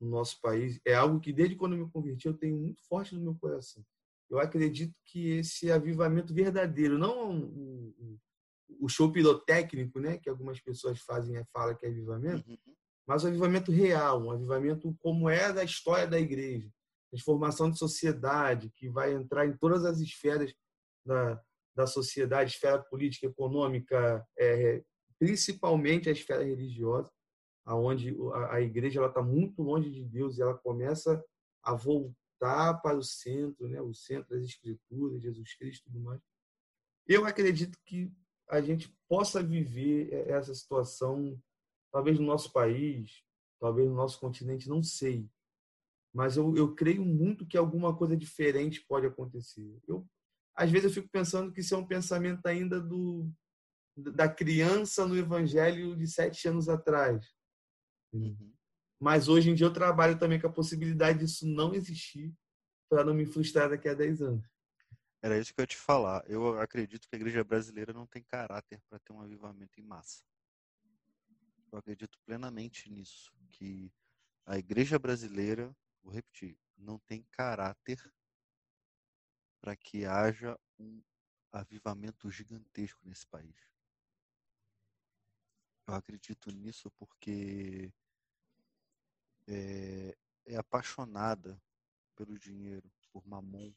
no nosso país, é algo que desde quando eu me converti eu tenho muito forte no meu coração eu acredito que esse avivamento verdadeiro, não o, o show pirotécnico, né, que algumas pessoas fazem e falam que é avivamento, uhum. mas o avivamento real, um avivamento como é da história da igreja, transformação de sociedade, que vai entrar em todas as esferas da, da sociedade, esfera política, econômica, é, principalmente a esfera religiosa. aonde a, a igreja ela está muito longe de Deus e ela começa a voltar para o centro, né? O centro das Escrituras, Jesus Cristo, e tudo mais. Eu acredito que a gente possa viver essa situação, talvez no nosso país, talvez no nosso continente, não sei. Mas eu, eu creio muito que alguma coisa diferente pode acontecer. Eu, às vezes eu fico pensando que isso é um pensamento ainda do da criança no evangelho de sete anos atrás. Uhum. Mas hoje em dia eu trabalho também com a possibilidade disso não existir para não me frustrar daqui a dez anos. Era isso que eu ia te falar. Eu acredito que a igreja brasileira não tem caráter para ter um avivamento em massa. Eu acredito plenamente nisso, que a igreja brasileira, vou repetir, não tem caráter para que haja um avivamento gigantesco nesse país. Eu acredito nisso porque é, é apaixonada pelo dinheiro, por mamon,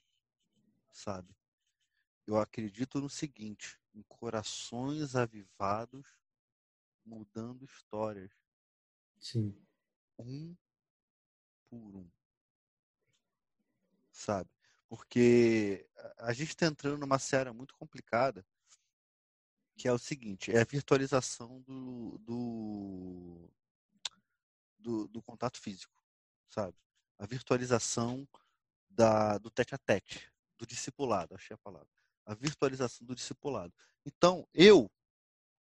sabe? Eu acredito no seguinte, em corações avivados mudando histórias. Sim. Um por um. Sabe? Porque a gente está entrando numa série muito complicada, que é o seguinte, é a virtualização do, do, do, do contato físico, sabe? A virtualização da, do tete a tete, do discipulado, achei a palavra. A virtualização do discipulado. Então, eu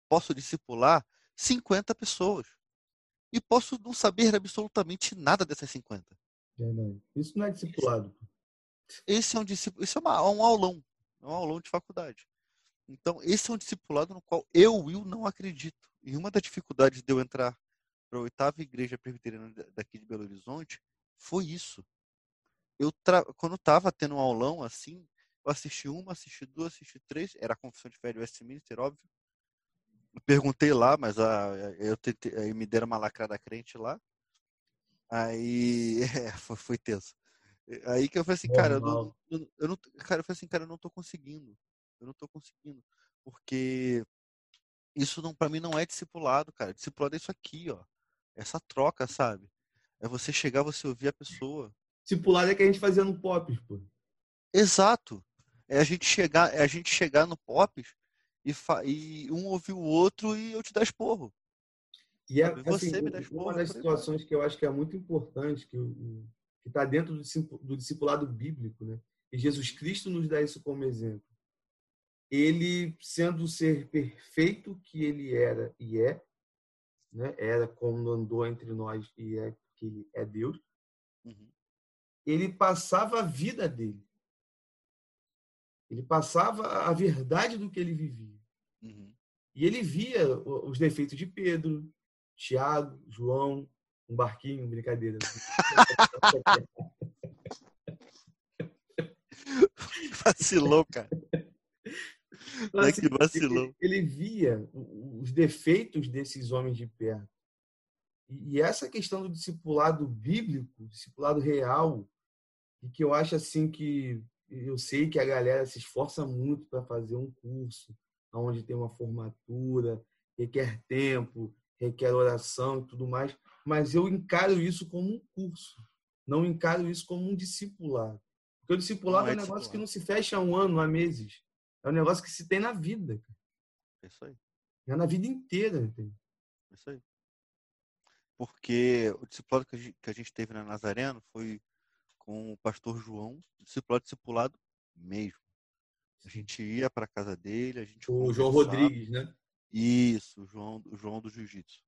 posso discipular 50 pessoas. E posso não saber absolutamente nada dessas 50. Isso não é discipulado. Esse é um discipulado, isso é uma, um aulão, é um aulão de faculdade. Então, esse é um discipulado no qual eu, Will, não acredito. E uma das dificuldades de eu entrar para a oitava igreja presbiteriana daqui de Belo Horizonte foi isso. Eu tra... Quando estava tendo um aulão assim, eu assisti uma, assisti duas, assisti três, era a confissão de fé de Westminster, óbvio. Eu perguntei lá, mas a, eu tentei, aí me deram uma lacrada crente lá. Aí é, foi, foi tenso. Aí que eu falei assim, cara, eu não, eu não, cara, eu falei assim, cara, eu não tô conseguindo. Eu não tô conseguindo. Porque isso não para mim não é discipulado, cara. Discipulado é isso aqui, ó. Essa troca, sabe? É você chegar, você ouvir a pessoa. Discipulado é que a gente fazia no Pops, pô. Exato. É a gente chegar, é a gente chegar no Pops e, e um ouvir o outro e eu te dar esporro. E é, você assim, me dá esporro. Uma das situações que eu acho que é muito importante, que está dentro do discipulado bíblico, né? E Jesus Cristo nos dá isso como exemplo. Ele, sendo o ser perfeito que ele era e é, né? era quando andou entre nós e é que é Deus, uhum. ele passava a vida dele ele passava a verdade do que ele vivia. Uhum. E ele via os defeitos de Pedro, Tiago, João, um barquinho, brincadeira. vacilou, cara. Então, assim, que vacilou. Ele, ele, via os defeitos desses homens de perto. E, e essa questão do discipulado bíblico, discipulado real, e que eu acho assim que eu sei que a galera se esforça muito para fazer um curso onde tem uma formatura, requer tempo, requer oração e tudo mais, mas eu encaro isso como um curso, não encaro isso como um discipulado. Porque o discipulado é, é, um negócio que não se fecha um ano, há meses. É um negócio que se tem na vida. É isso aí. É na vida inteira. Entende? É isso aí. Porque o discipulado que a gente teve na Nazareno foi com o pastor João, discipulado discipulado mesmo. A gente ia para casa dele, a gente O João Rodrigues, né? Isso, o João, o João do Jiu-Jitsu.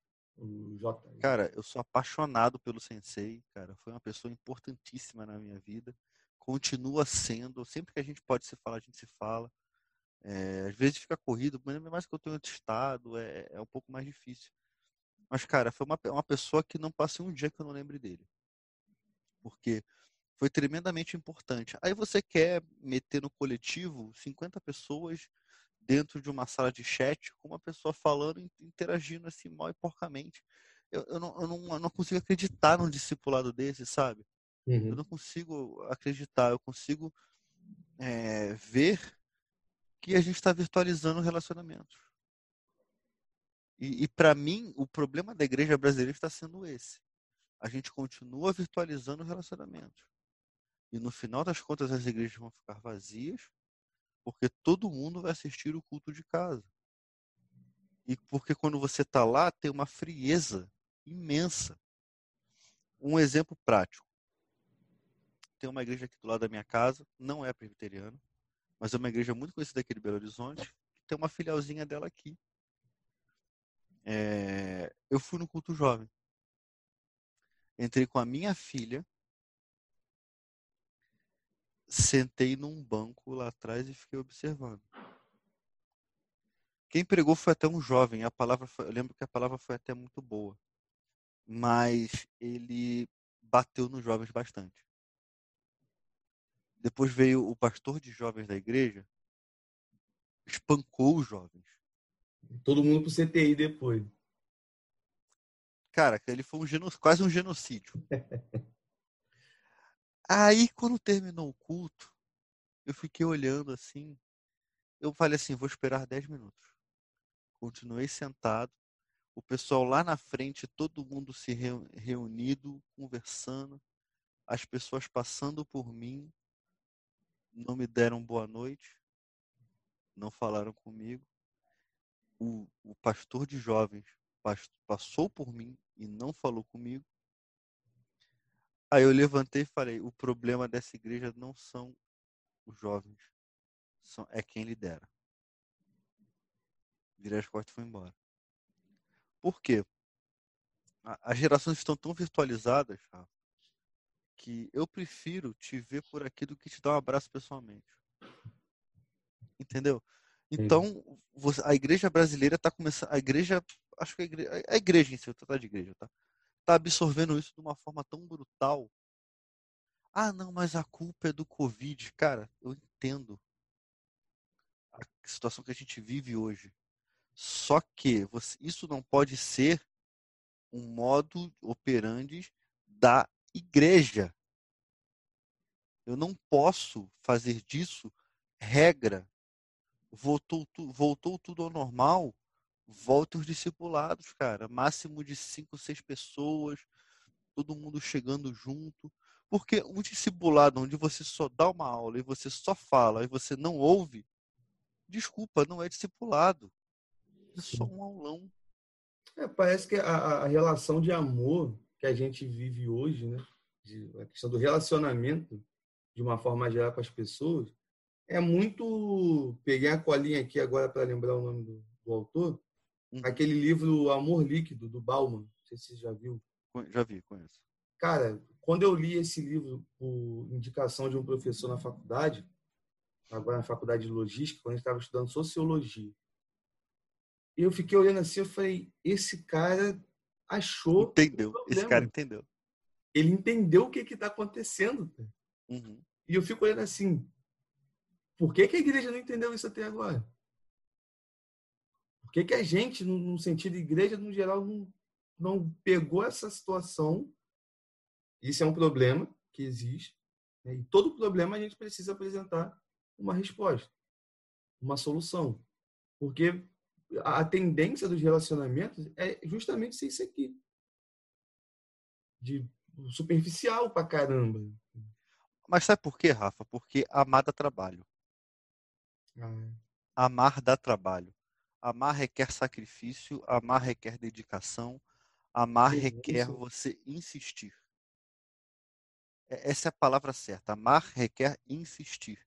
Cara, eu sou apaixonado pelo sensei, cara. Foi uma pessoa importantíssima na minha vida. Continua sendo. Sempre que a gente pode se falar, a gente se fala. É, às vezes fica corrido, mas mais que eu tenho outro estado, é, é um pouco mais difícil. Mas, cara, foi uma, uma pessoa que não passei um dia que eu não lembre dele. Porque foi tremendamente importante. Aí você quer meter no coletivo 50 pessoas dentro de uma sala de chat com uma pessoa falando e interagindo assim mal e porcamente. Eu, eu, não, eu, não, eu não consigo acreditar num discipulado desse, sabe? Uhum. Eu não consigo acreditar, eu consigo é, ver que a gente está virtualizando relacionamentos. E, e para mim, o problema da igreja brasileira está sendo esse. A gente continua virtualizando relacionamentos. E no final das contas, as igrejas vão ficar vazias, porque todo mundo vai assistir o culto de casa. E porque quando você está lá, tem uma frieza imensa. Um exemplo prático. Tem uma igreja aqui do lado da minha casa, não é presbiteriana, mas é uma igreja muito conhecida aqui de Belo Horizonte, que tem uma filialzinha dela aqui. É... eu fui no culto jovem. Entrei com a minha filha, sentei num banco lá atrás e fiquei observando. Quem pregou foi até um jovem. A palavra foi, eu lembro que a palavra foi até muito boa, mas ele bateu nos jovens bastante. Depois veio o pastor de jovens da igreja, espancou os jovens. Todo mundo pro CTI depois. Cara, ele foi um quase um genocídio. Aí, quando terminou o culto, eu fiquei olhando assim. Eu falei assim: vou esperar 10 minutos. Continuei sentado. O pessoal lá na frente, todo mundo se reunido, conversando. As pessoas passando por mim. Não me deram boa noite. Não falaram comigo. O, o pastor de jovens passou por mim e não falou comigo. Aí eu levantei e falei: o problema dessa igreja não são os jovens, são, é quem lidera. Virei as costas e fui embora. Por quê? As gerações estão tão virtualizadas que eu prefiro te ver por aqui do que te dar um abraço pessoalmente. Entendeu? Então, a igreja brasileira está começando. A igreja acho que a igreja, a igreja em si, eu tratar de igreja, tá? Tá absorvendo isso de uma forma tão brutal. Ah, não, mas a culpa é do Covid. Cara, eu entendo a situação que a gente vive hoje. Só que você, isso não pode ser um modo operandi da igreja. Eu não posso fazer disso regra. Voltou, voltou tudo ao normal volta os discipulados, cara. Máximo de cinco, seis pessoas, todo mundo chegando junto. Porque um discipulado onde você só dá uma aula e você só fala e você não ouve, desculpa, não é discipulado. É só um aulão. É, parece que a, a, relação de amor que a gente vive hoje, né? De, a questão do relacionamento, de uma forma geral com as pessoas, é muito. Peguei a colinha aqui agora para lembrar o nome do, do autor. Hum. Aquele livro Amor Líquido, do Bauman. Não sei se você já viu. Já vi, conheço. Cara, quando eu li esse livro por indicação de um professor na faculdade, agora na faculdade de logística, quando a gente estava estudando sociologia, eu fiquei olhando assim, eu falei, esse cara achou. Entendeu. Esse cara entendeu. Ele entendeu o que está acontecendo. Uhum. E eu fico olhando assim, por que, que a igreja não entendeu isso até agora? que, que a gente, no sentido de igreja, no geral, não, não pegou essa situação? Isso é um problema que existe. Né? E todo problema a gente precisa apresentar uma resposta, uma solução. Porque a tendência dos relacionamentos é justamente ser isso aqui. De superficial pra caramba. Mas sabe por quê, Rafa? Porque amar dá trabalho. Ah. Amar dá trabalho. Amar requer sacrifício, amar requer dedicação, amar requer você insistir. Essa é a palavra certa. Amar requer insistir.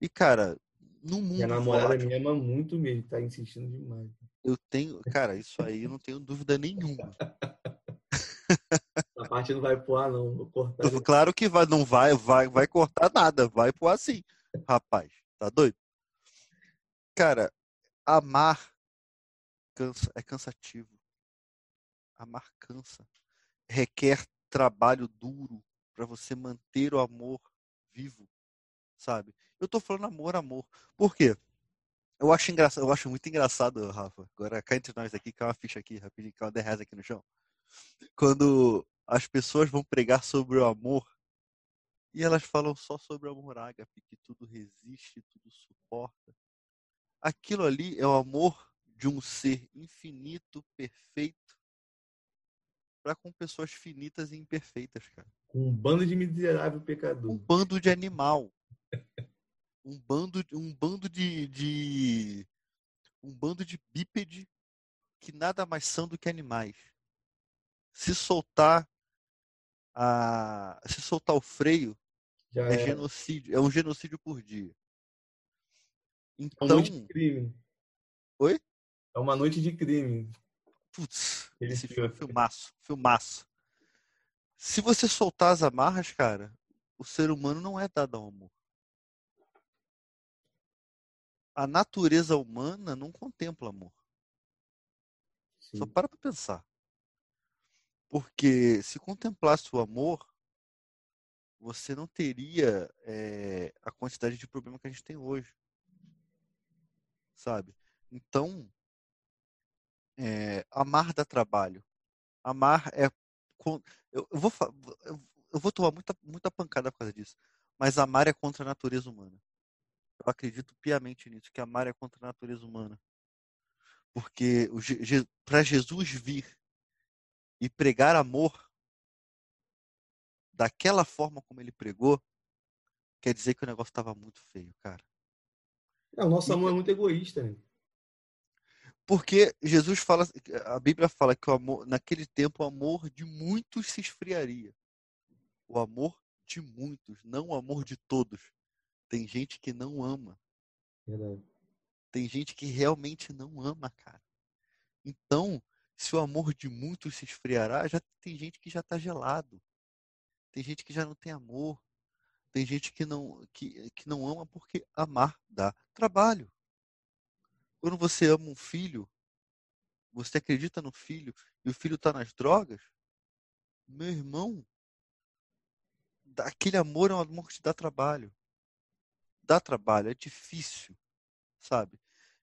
E, cara, no mundo. Minha namorada volátil, me ama muito mesmo, tá insistindo demais. Eu tenho. Cara, isso aí eu não tenho dúvida nenhuma. Essa parte não vai ar, não. Vou cortar. Claro que vai, não vai, vai, vai cortar nada. Vai ar sim. Rapaz, tá doido? Cara, amar cansa, é cansativo. Amar cansa. Requer trabalho duro para você manter o amor vivo, sabe? Eu tô falando amor, amor. Por quê? Eu acho engraçado, eu acho muito engraçado, Rafa. Agora cá entre nós aqui, que é uma ficha aqui, rapidinho, que é uma derreza aqui no chão. Quando as pessoas vão pregar sobre o amor e elas falam só sobre o amor ágape, que tudo resiste, tudo suporta. Aquilo ali é o amor de um ser infinito, perfeito, para com pessoas finitas e imperfeitas, cara. Um bando de miserável pecador. Um bando de animal. Um bando, um bando de, de um bando de bípede que nada mais são do que animais. Se soltar a, se soltar o freio, Já é, é genocídio, é um genocídio por dia. Então, é uma noite de crime. Oi? É uma noite de crime. Putz, esse filme, filmaço, filmaço. Se você soltar as amarras, cara, o ser humano não é dado ao amor. A natureza humana não contempla amor. Sim. Só para pra pensar. Porque se contemplasse o amor, você não teria é, a quantidade de problema que a gente tem hoje. Sabe? Então, é, amar dá trabalho. Amar é. Eu, eu, vou, eu vou tomar muita, muita pancada por causa disso. Mas amar é contra a natureza humana. Eu acredito piamente nisso, que amar é contra a natureza humana. Porque para Jesus vir e pregar amor daquela forma como ele pregou, quer dizer que o negócio estava muito feio, cara. É, o nosso amor é muito egoísta, né? Porque Jesus fala, a Bíblia fala que o amor, naquele tempo o amor de muitos se esfriaria. O amor de muitos, não o amor de todos. Tem gente que não ama. Verdade. Tem gente que realmente não ama, cara. Então, se o amor de muitos se esfriará, já tem gente que já está gelado. Tem gente que já não tem amor. Tem gente que não, que, que não ama porque amar dá trabalho. Quando você ama um filho, você acredita no filho e o filho está nas drogas, meu irmão, aquele amor é um amor que te dá trabalho. Dá trabalho, é difícil, sabe?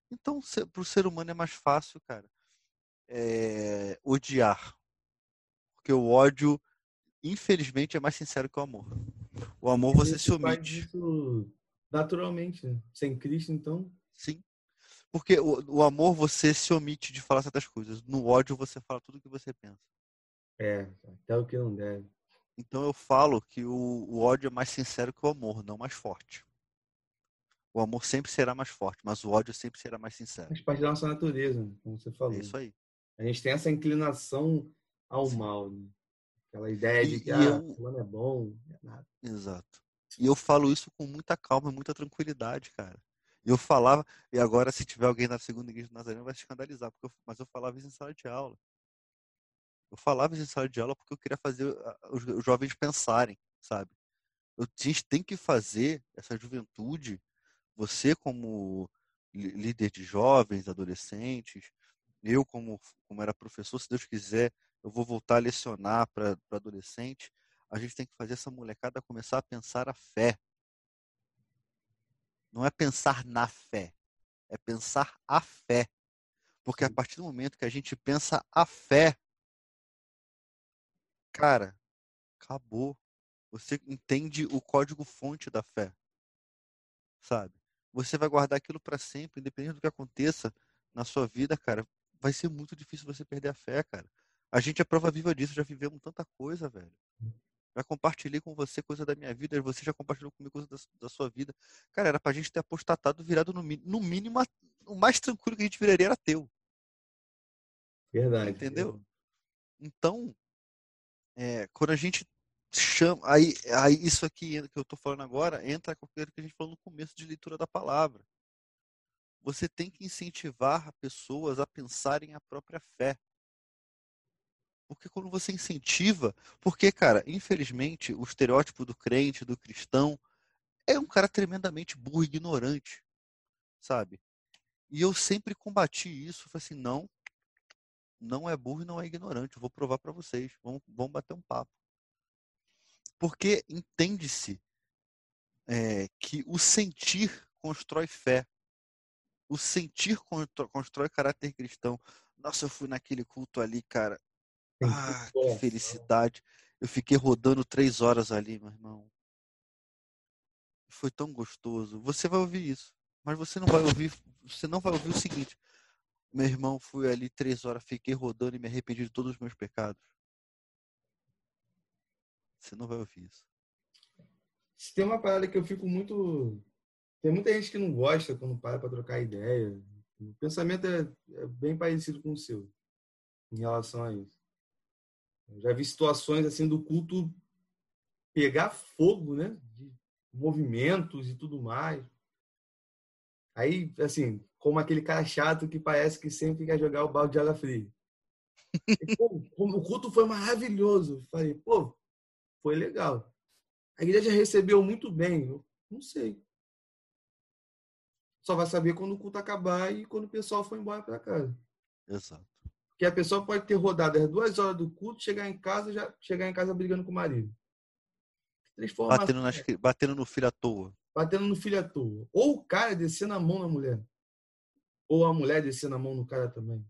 Então, para o ser humano é mais fácil, cara, é, odiar. Porque o ódio, infelizmente, é mais sincero que o amor. O amor você se omite. naturalmente, né? sem Cristo, então. Sim. Porque o, o, amor você se omite de falar certas coisas. No ódio você fala tudo o que você pensa. É, até o que não deve. Então eu falo que o, o ódio é mais sincero que o amor, não mais forte. O amor sempre será mais forte, mas o ódio sempre será mais sincero. Faz parte da nossa natureza, como você falou. É isso aí. A gente tem essa inclinação ao Sim. mal. Né? Aquela ideia de que ah, eu... fulano é bom, é nada. Exato. E eu falo isso com muita calma e muita tranquilidade, cara. Eu falava, e agora se tiver alguém na segunda igreja do Nazareno vai se escandalizar, porque eu, mas eu falava isso em sala de aula. Eu falava isso em sala de aula porque eu queria fazer os, os jovens pensarem, sabe? Eu, a gente tem que fazer essa juventude, você como líder de jovens, adolescentes, eu como, como era professor, se Deus quiser, eu vou voltar a lecionar para adolescente. A gente tem que fazer essa molecada começar a pensar a fé, não é pensar na fé, é pensar a fé. Porque a partir do momento que a gente pensa a fé, cara, acabou. Você entende o código-fonte da fé. Sabe? Você vai guardar aquilo para sempre, independente do que aconteça na sua vida, cara. Vai ser muito difícil você perder a fé, cara. A gente é prova viva disso, já vivemos tanta coisa, velho já compartilhei com você coisa da minha vida, você já compartilhou comigo coisa da, da sua vida. Cara, era pra gente ter apostatado virado no, no mínimo, o mais tranquilo que a gente viraria era teu. Verdade. Entendeu? Então, é, quando a gente chama. Aí, aí isso aqui que eu estou falando agora entra com aquilo que a gente falou no começo de leitura da palavra. Você tem que incentivar pessoas a pensarem a própria fé. Porque quando você incentiva, porque, cara, infelizmente, o estereótipo do crente, do cristão, é um cara tremendamente burro e ignorante, sabe? E eu sempre combati isso, falei assim, não, não é burro e não é ignorante, eu vou provar para vocês, vamos, vamos bater um papo. Porque entende-se é, que o sentir constrói fé. O sentir constrói caráter cristão. Nossa, eu fui naquele culto ali, cara. Ah, que felicidade. Eu fiquei rodando três horas ali, meu irmão. Foi tão gostoso. Você vai ouvir isso, mas você não vai ouvir. Você não vai ouvir o seguinte. meu irmão, fui ali três horas, fiquei rodando e me arrependi de todos os meus pecados. Você não vai ouvir isso. Se tem uma parada que eu fico muito. Tem muita gente que não gosta quando para para trocar ideia. O pensamento é, é, bem parecido com o seu em relação a isso. Eu já vi situações assim do culto pegar fogo, né? De movimentos e tudo mais. Aí, assim, como aquele cara chato que parece que sempre quer jogar o balde de água fria. E, pô, o culto foi maravilhoso. Falei, pô, foi legal. A igreja recebeu muito bem. Eu não sei. Só vai saber quando o culto acabar e quando o pessoal for embora para casa. Exato. Porque a pessoa pode ter rodado as duas horas do culto, chegar em casa, já chegar em casa brigando com o marido. Batendo, nas, batendo no filho à toa. Batendo no filho à toa. Ou o cara descendo a mão na mulher. Ou a mulher descendo a mão no cara também.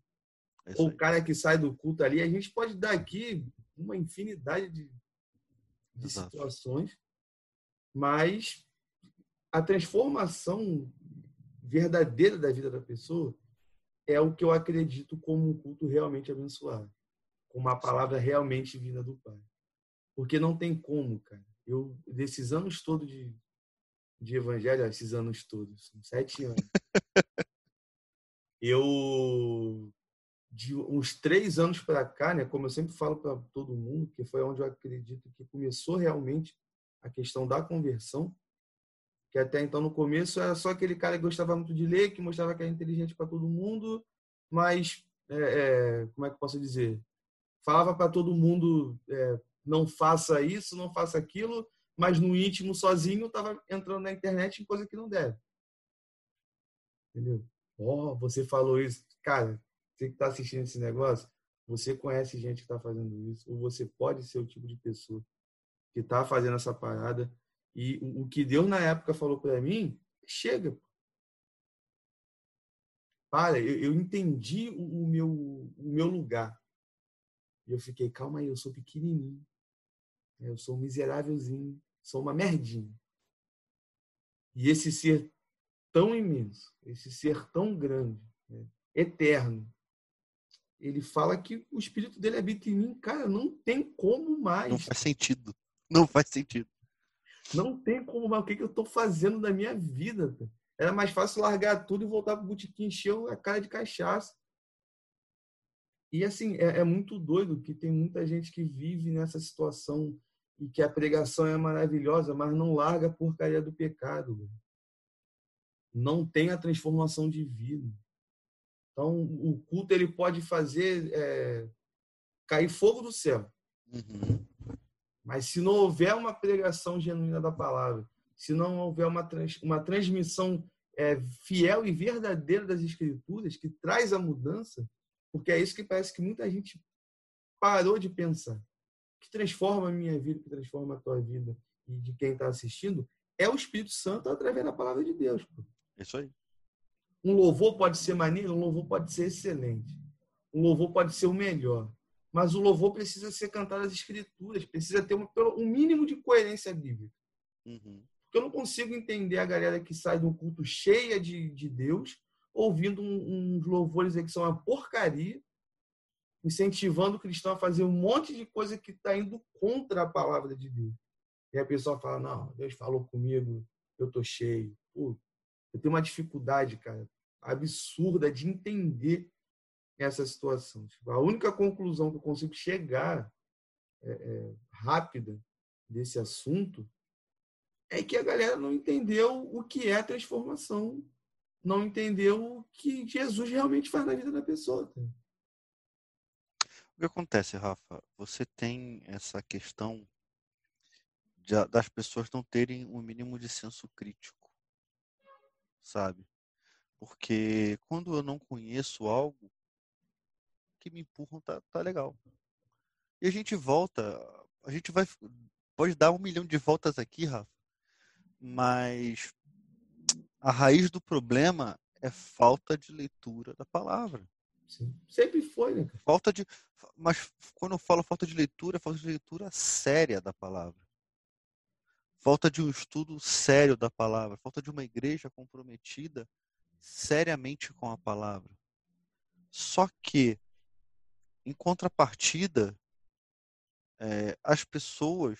É Ou o cara que sai do culto ali. A gente pode dar aqui uma infinidade de, de situações, mas a transformação verdadeira da vida da pessoa é o que eu acredito como um culto realmente abençoado, com uma palavra realmente vinda do Pai. Porque não tem como, cara. Eu, desses anos todos de, de evangelho, esses anos todos, sete anos, eu, de uns três anos para cá, né, como eu sempre falo para todo mundo, que foi onde eu acredito que começou realmente a questão da conversão, que até então no começo era só aquele cara que gostava muito de ler, que mostrava que era inteligente para todo mundo, mas é, é, como é que eu posso dizer? Falava para todo mundo é, não faça isso, não faça aquilo, mas no íntimo sozinho estava entrando na internet em coisa que não deve. Entendeu? Oh, você falou isso, cara. Você que está assistindo esse negócio, você conhece gente que está fazendo isso, ou você pode ser o tipo de pessoa que está fazendo essa parada e o que Deus na época falou para mim, chega. Para, eu, eu entendi o, o, meu, o meu lugar. E eu fiquei, calma aí, eu sou pequenininho. Eu sou um miserávelzinho. Sou uma merdinha. E esse ser tão imenso, esse ser tão grande, né, eterno, ele fala que o espírito dele habita em mim. Cara, não tem como mais. Não faz sentido. Não faz sentido. Não tem como, mas o que, que eu estou fazendo da minha vida? Era mais fácil largar tudo e voltar para o botequim, encher a cara de cachaça. E assim, é, é, muito doido que tem muita gente que vive nessa situação e que a pregação é maravilhosa, mas não larga a porcaria do pecado. Não tem a transformação de vida. Então, o culto ele pode fazer é, cair fogo do céu. Uhum. Mas se não houver uma pregação genuína da palavra, se não houver uma, trans, uma transmissão é, fiel e verdadeira das escrituras, que traz a mudança, porque é isso que parece que muita gente parou de pensar, que transforma a minha vida, que transforma a tua vida e de quem está assistindo, é o Espírito Santo através da palavra de Deus. Pô. Isso aí. Um louvor pode ser maneiro, um louvor pode ser excelente. Um louvor pode ser o melhor mas o louvor precisa ser cantado as escrituras, precisa ter um, um mínimo de coerência bíblica. Uhum. Porque eu não consigo entender a galera que sai de um culto cheia de, de Deus, ouvindo uns louvores que são uma porcaria, incentivando o cristão a fazer um monte de coisa que está indo contra a palavra de Deus. E a pessoa fala, não, Deus falou comigo, eu tô cheio. Pô, eu tenho uma dificuldade, cara, absurda de entender essa situação. Tipo, a única conclusão que eu consigo chegar é, é, rápida desse assunto é que a galera não entendeu o que é transformação, não entendeu o que Jesus realmente faz na vida da pessoa. Tá? O que acontece, Rafa? Você tem essa questão de, das pessoas não terem um mínimo de senso crítico, sabe? Porque quando eu não conheço algo, que me empurram tá, tá legal. E a gente volta, a gente vai pode dar um milhão de voltas aqui, Rafa, mas a raiz do problema é falta de leitura da palavra. Sim. Sempre foi, né? Falta de, mas quando eu falo falta de leitura, é falta de leitura séria da palavra. Falta de um estudo sério da palavra, falta de uma igreja comprometida seriamente com a palavra. Só que, em contrapartida, é, as pessoas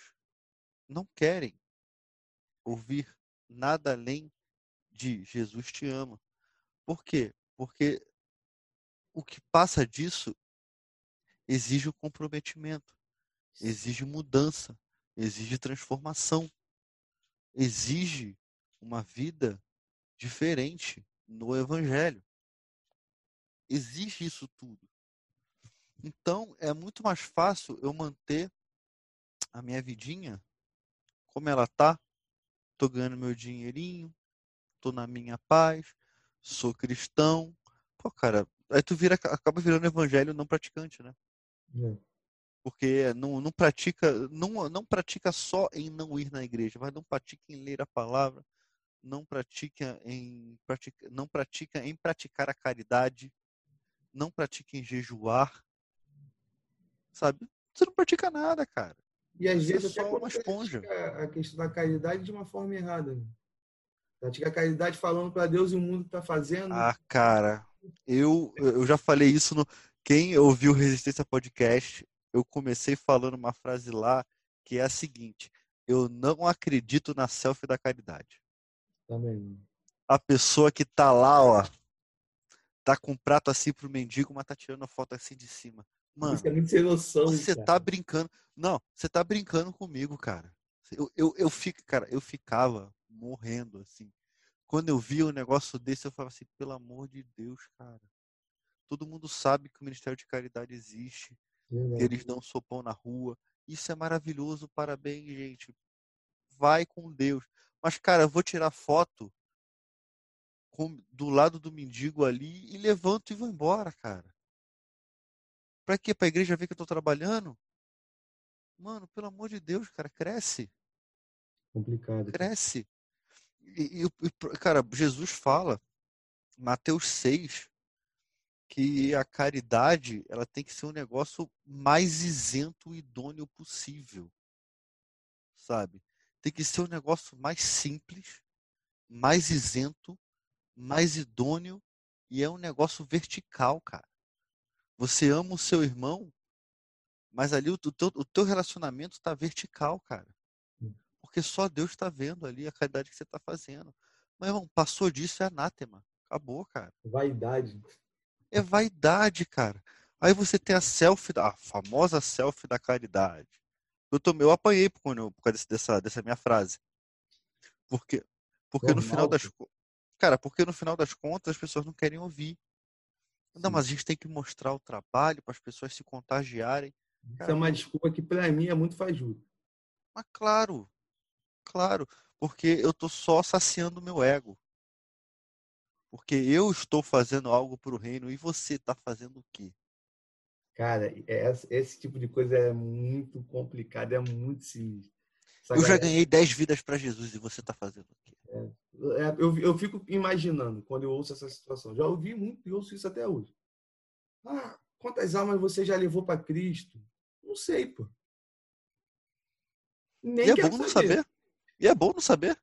não querem ouvir nada além de Jesus te ama. Por quê? Porque o que passa disso exige o comprometimento, exige mudança, exige transformação, exige uma vida diferente no Evangelho. Exige isso tudo. Então, é muito mais fácil eu manter a minha vidinha como ela tá. Tô ganhando meu dinheirinho, tô na minha paz, sou cristão. Pô, cara, aí tu vira, acaba virando evangelho não praticante, né? É. Porque não, não pratica, não, não pratica só em não ir na igreja, mas não pratica em ler a palavra, não pratica em pratica, não pratica em praticar a caridade, não pratica em jejuar, sabe? Você não pratica nada, cara. E às Você vezes é até uma esponja. A questão da caridade de uma forma errada. Né? Pratica a caridade falando para Deus e o mundo está fazendo. Ah, cara, eu, eu já falei isso no. Quem ouviu Resistência Podcast, eu comecei falando uma frase lá que é a seguinte: Eu não acredito na selfie da caridade. Também. A pessoa que tá lá, ó, tá com um prato assim pro mendigo, mas tá tirando a foto assim de cima. Mano, Isso é muito sem noção, você cara. tá brincando. Não, você tá brincando comigo, cara. Eu, eu, eu, fico, cara, eu ficava morrendo, assim. Quando eu via um negócio desse, eu falava assim, pelo amor de Deus, cara. Todo mundo sabe que o Ministério de Caridade existe, que eles dão sopão na rua. Isso é maravilhoso, parabéns, gente. Vai com Deus. Mas, cara, eu vou tirar foto com, do lado do mendigo ali e levanto e vou embora, cara. Pra quê? Pra igreja ver que eu tô trabalhando? Mano, pelo amor de Deus, cara, cresce. Complicado. Cresce. E, e, cara, Jesus fala, Mateus 6, que a caridade ela tem que ser um negócio mais isento e idôneo possível. Sabe? Tem que ser um negócio mais simples, mais isento, mais idôneo e é um negócio vertical, cara. Você ama o seu irmão, mas ali o teu, o teu relacionamento está vertical, cara. Hum. Porque só Deus está vendo ali a caridade que você está fazendo. Mas, irmão, passou disso é anátema. Acabou, cara. Vaidade. É vaidade, cara. Aí você tem a selfie, a famosa selfie da caridade. Eu, tomei, eu apanhei por, por causa dessa, dessa minha frase. Porque, porque no final das Cara, porque no final das contas as pessoas não querem ouvir. Não, mas a gente tem que mostrar o trabalho para as pessoas se contagiarem. Cara, Isso é uma desculpa que para mim é muito fajuta. Mas claro, claro, porque eu tô só saciando o meu ego. Porque eu estou fazendo algo para o reino e você está fazendo o quê? Cara, esse, esse, tipo de coisa é muito complicado, é muito sinistro. eu galera... já ganhei 10 vidas para Jesus e você está fazendo o quê? É, é, eu, eu fico imaginando quando eu ouço essa situação. Já ouvi muito e ouço isso até hoje. Ah, quantas almas você já levou para Cristo? Não sei, pô. Nem e é bom não saber. E é bom não saber.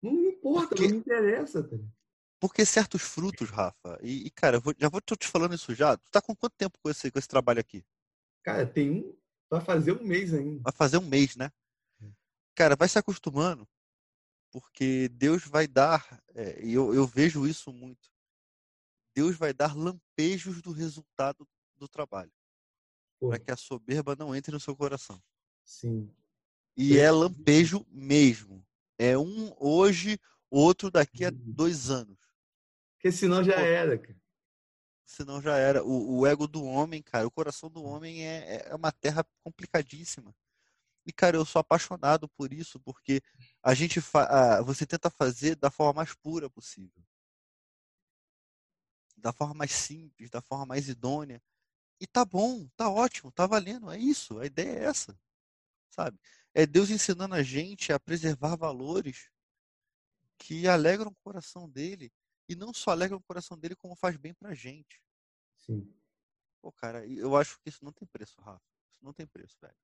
Não me importa, Porque... não me interessa. Tá? Porque certos frutos, Rafa, e, e cara, vou, já vou te falando isso já. Tu tá com quanto tempo com esse, com esse trabalho aqui? Cara, tem um. Vai fazer um mês ainda. Vai fazer um mês, né? É. Cara, vai se acostumando. Porque Deus vai dar, é, e eu, eu vejo isso muito. Deus vai dar lampejos do resultado do trabalho. Para que a soberba não entre no seu coração. Sim. E é lampejo mesmo. É um hoje, outro daqui a uhum. dois anos. Porque senão já era, cara. Senão já era. O, o, ego do homem, cara, o coração do homem é, é uma terra complicadíssima. E, cara, eu sou apaixonado por isso, porque a gente fa você tenta fazer da forma mais pura possível. Da forma mais simples, da forma mais idônea. E tá bom, tá ótimo, tá valendo. É isso, a ideia é essa. Sabe? É Deus ensinando a gente a preservar valores que alegram o coração dele e não só alegra o coração dele, como faz bem pra gente. Sim. Pô, cara, eu acho que isso não tem preço, Rafa. Isso não tem preço, velho.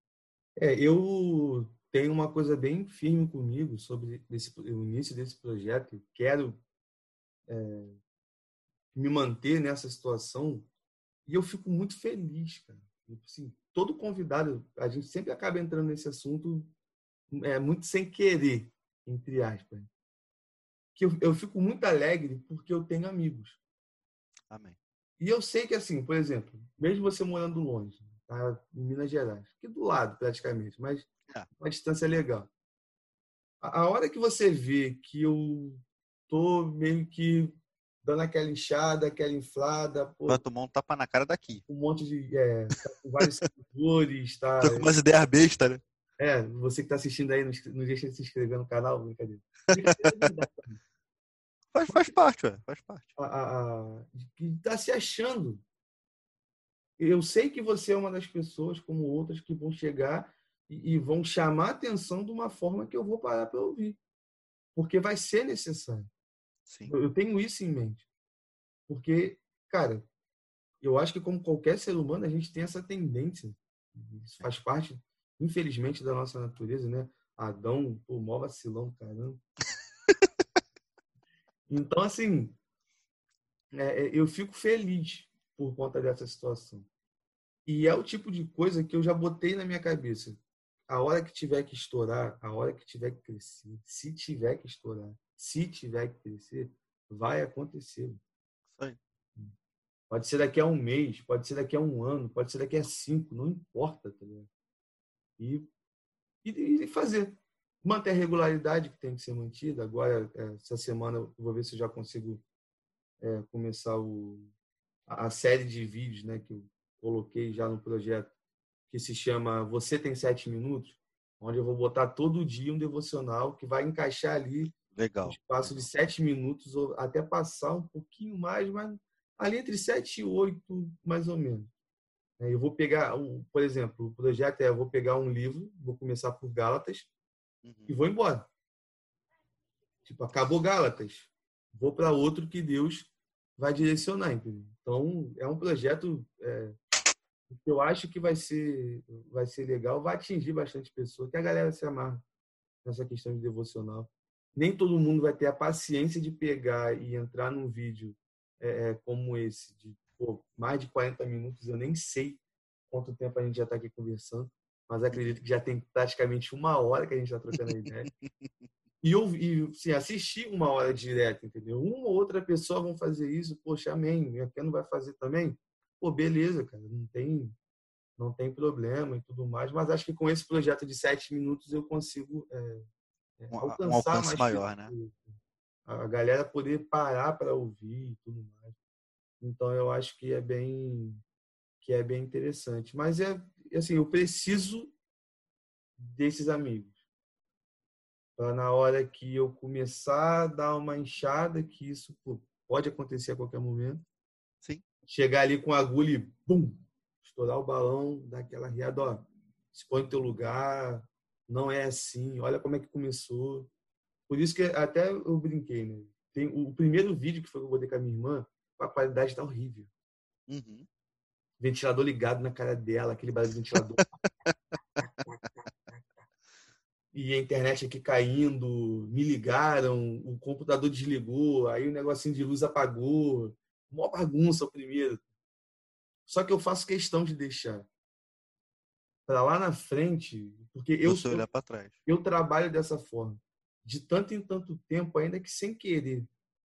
É, eu tenho uma coisa bem firme comigo sobre o início desse projeto. Quero é, me manter nessa situação e eu fico muito feliz, cara. Tipo assim, todo convidado, a gente sempre acaba entrando nesse assunto é muito sem querer, entre aspas. Que eu, eu fico muito alegre porque eu tenho amigos. Amém. E eu sei que, assim, por exemplo, mesmo você morando longe, tá? em Minas Gerais, aqui do lado praticamente, mas é. uma distância legal. A, a hora que você vê que eu tô meio que dando aquela inchada, aquela inflada. Pô, Vai tomar um tapa na cara daqui. Um monte de. É, tá com vários seguidores, tá? Tô com umas ideias bestas, né? É, você que tá assistindo aí, não deixa de se inscrever no canal, brincadeira. faz, faz parte, ué, faz parte. A, a, a, que tá se achando. Eu sei que você é uma das pessoas, como outras, que vão chegar e, e vão chamar a atenção de uma forma que eu vou parar para ouvir. Porque vai ser necessário. Sim. Eu tenho isso em mente. Porque, cara, eu acho que como qualquer ser humano, a gente tem essa tendência. Isso faz parte, infelizmente, da nossa natureza, né? Adão, pô, mó vacilão, caramba. então, assim, é, é, eu fico feliz por conta dessa situação. E é o tipo de coisa que eu já botei na minha cabeça. A hora que tiver que estourar, a hora que tiver que crescer, se tiver que estourar, se tiver que crescer, vai acontecer. Pode ser daqui a um mês, pode ser daqui a um ano, pode ser daqui a cinco, não importa, tá e, e, e, fazer. Manter a regularidade que tem que ser mantida. Agora, é, essa semana, vou ver se eu já consigo é, começar o, a, a série de vídeos né, que eu coloquei já no projeto, que se chama Você Tem Sete Minutos, onde eu vou botar todo dia um devocional que vai encaixar ali Legal. Um espaço de sete minutos, ou até passar um pouquinho mais, mas ali entre sete e oito, mais ou menos. É, eu vou pegar, por exemplo, o projeto é: eu vou pegar um livro, vou começar por Gálatas uhum. e vou embora. Tipo, acabou Gálatas, vou para outro que Deus vai direcionar, entendeu? Então, é um projeto é, que eu acho que vai ser, vai ser legal, vai atingir bastante pessoas, que a galera se amarra nessa questão de devocional nem todo mundo vai ter a paciência de pegar e entrar num vídeo é, é como esse, de pô, mais de 40 minutos. Eu nem sei quanto tempo a gente já está aqui conversando, mas acredito que já tem praticamente uma hora que a gente está trocando a ideia. E eu e, assim, assistir uma hora direto, entendeu? Uma ou outra pessoa vão fazer isso, poxa, amém. Minha não vai fazer também? Pô, beleza, cara, não tem, não tem problema e tudo mais. Mas acho que com esse projeto de sete minutos eu consigo é, é, um, alcançar um alcance maior, né? A galera poder parar para ouvir e tudo mais. Então eu acho que é bem que é bem interessante. Mas é assim, eu preciso desses amigos. Para na hora que eu começar a dar uma enxada, que isso pô, pode acontecer a qualquer momento. Sim. Chegar ali com a agulha e bum, estourar o balão, dar aquela riada, ó, se põe no teu lugar, não é assim, olha como é que começou. Por isso que até eu brinquei, né? Tem o primeiro vídeo que foi que eu botei com a minha irmã, a qualidade tá horrível. Uhum. Ventilador ligado na cara dela, aquele barulho de ventilador. e a internet aqui caindo, me ligaram, o computador desligou, aí o negocinho de luz apagou. Mó bagunça o primeiro. Só que eu faço questão de deixar para lá na frente, porque eu sou, olhar para trás. Eu trabalho dessa forma, de tanto em tanto tempo, ainda que sem querer,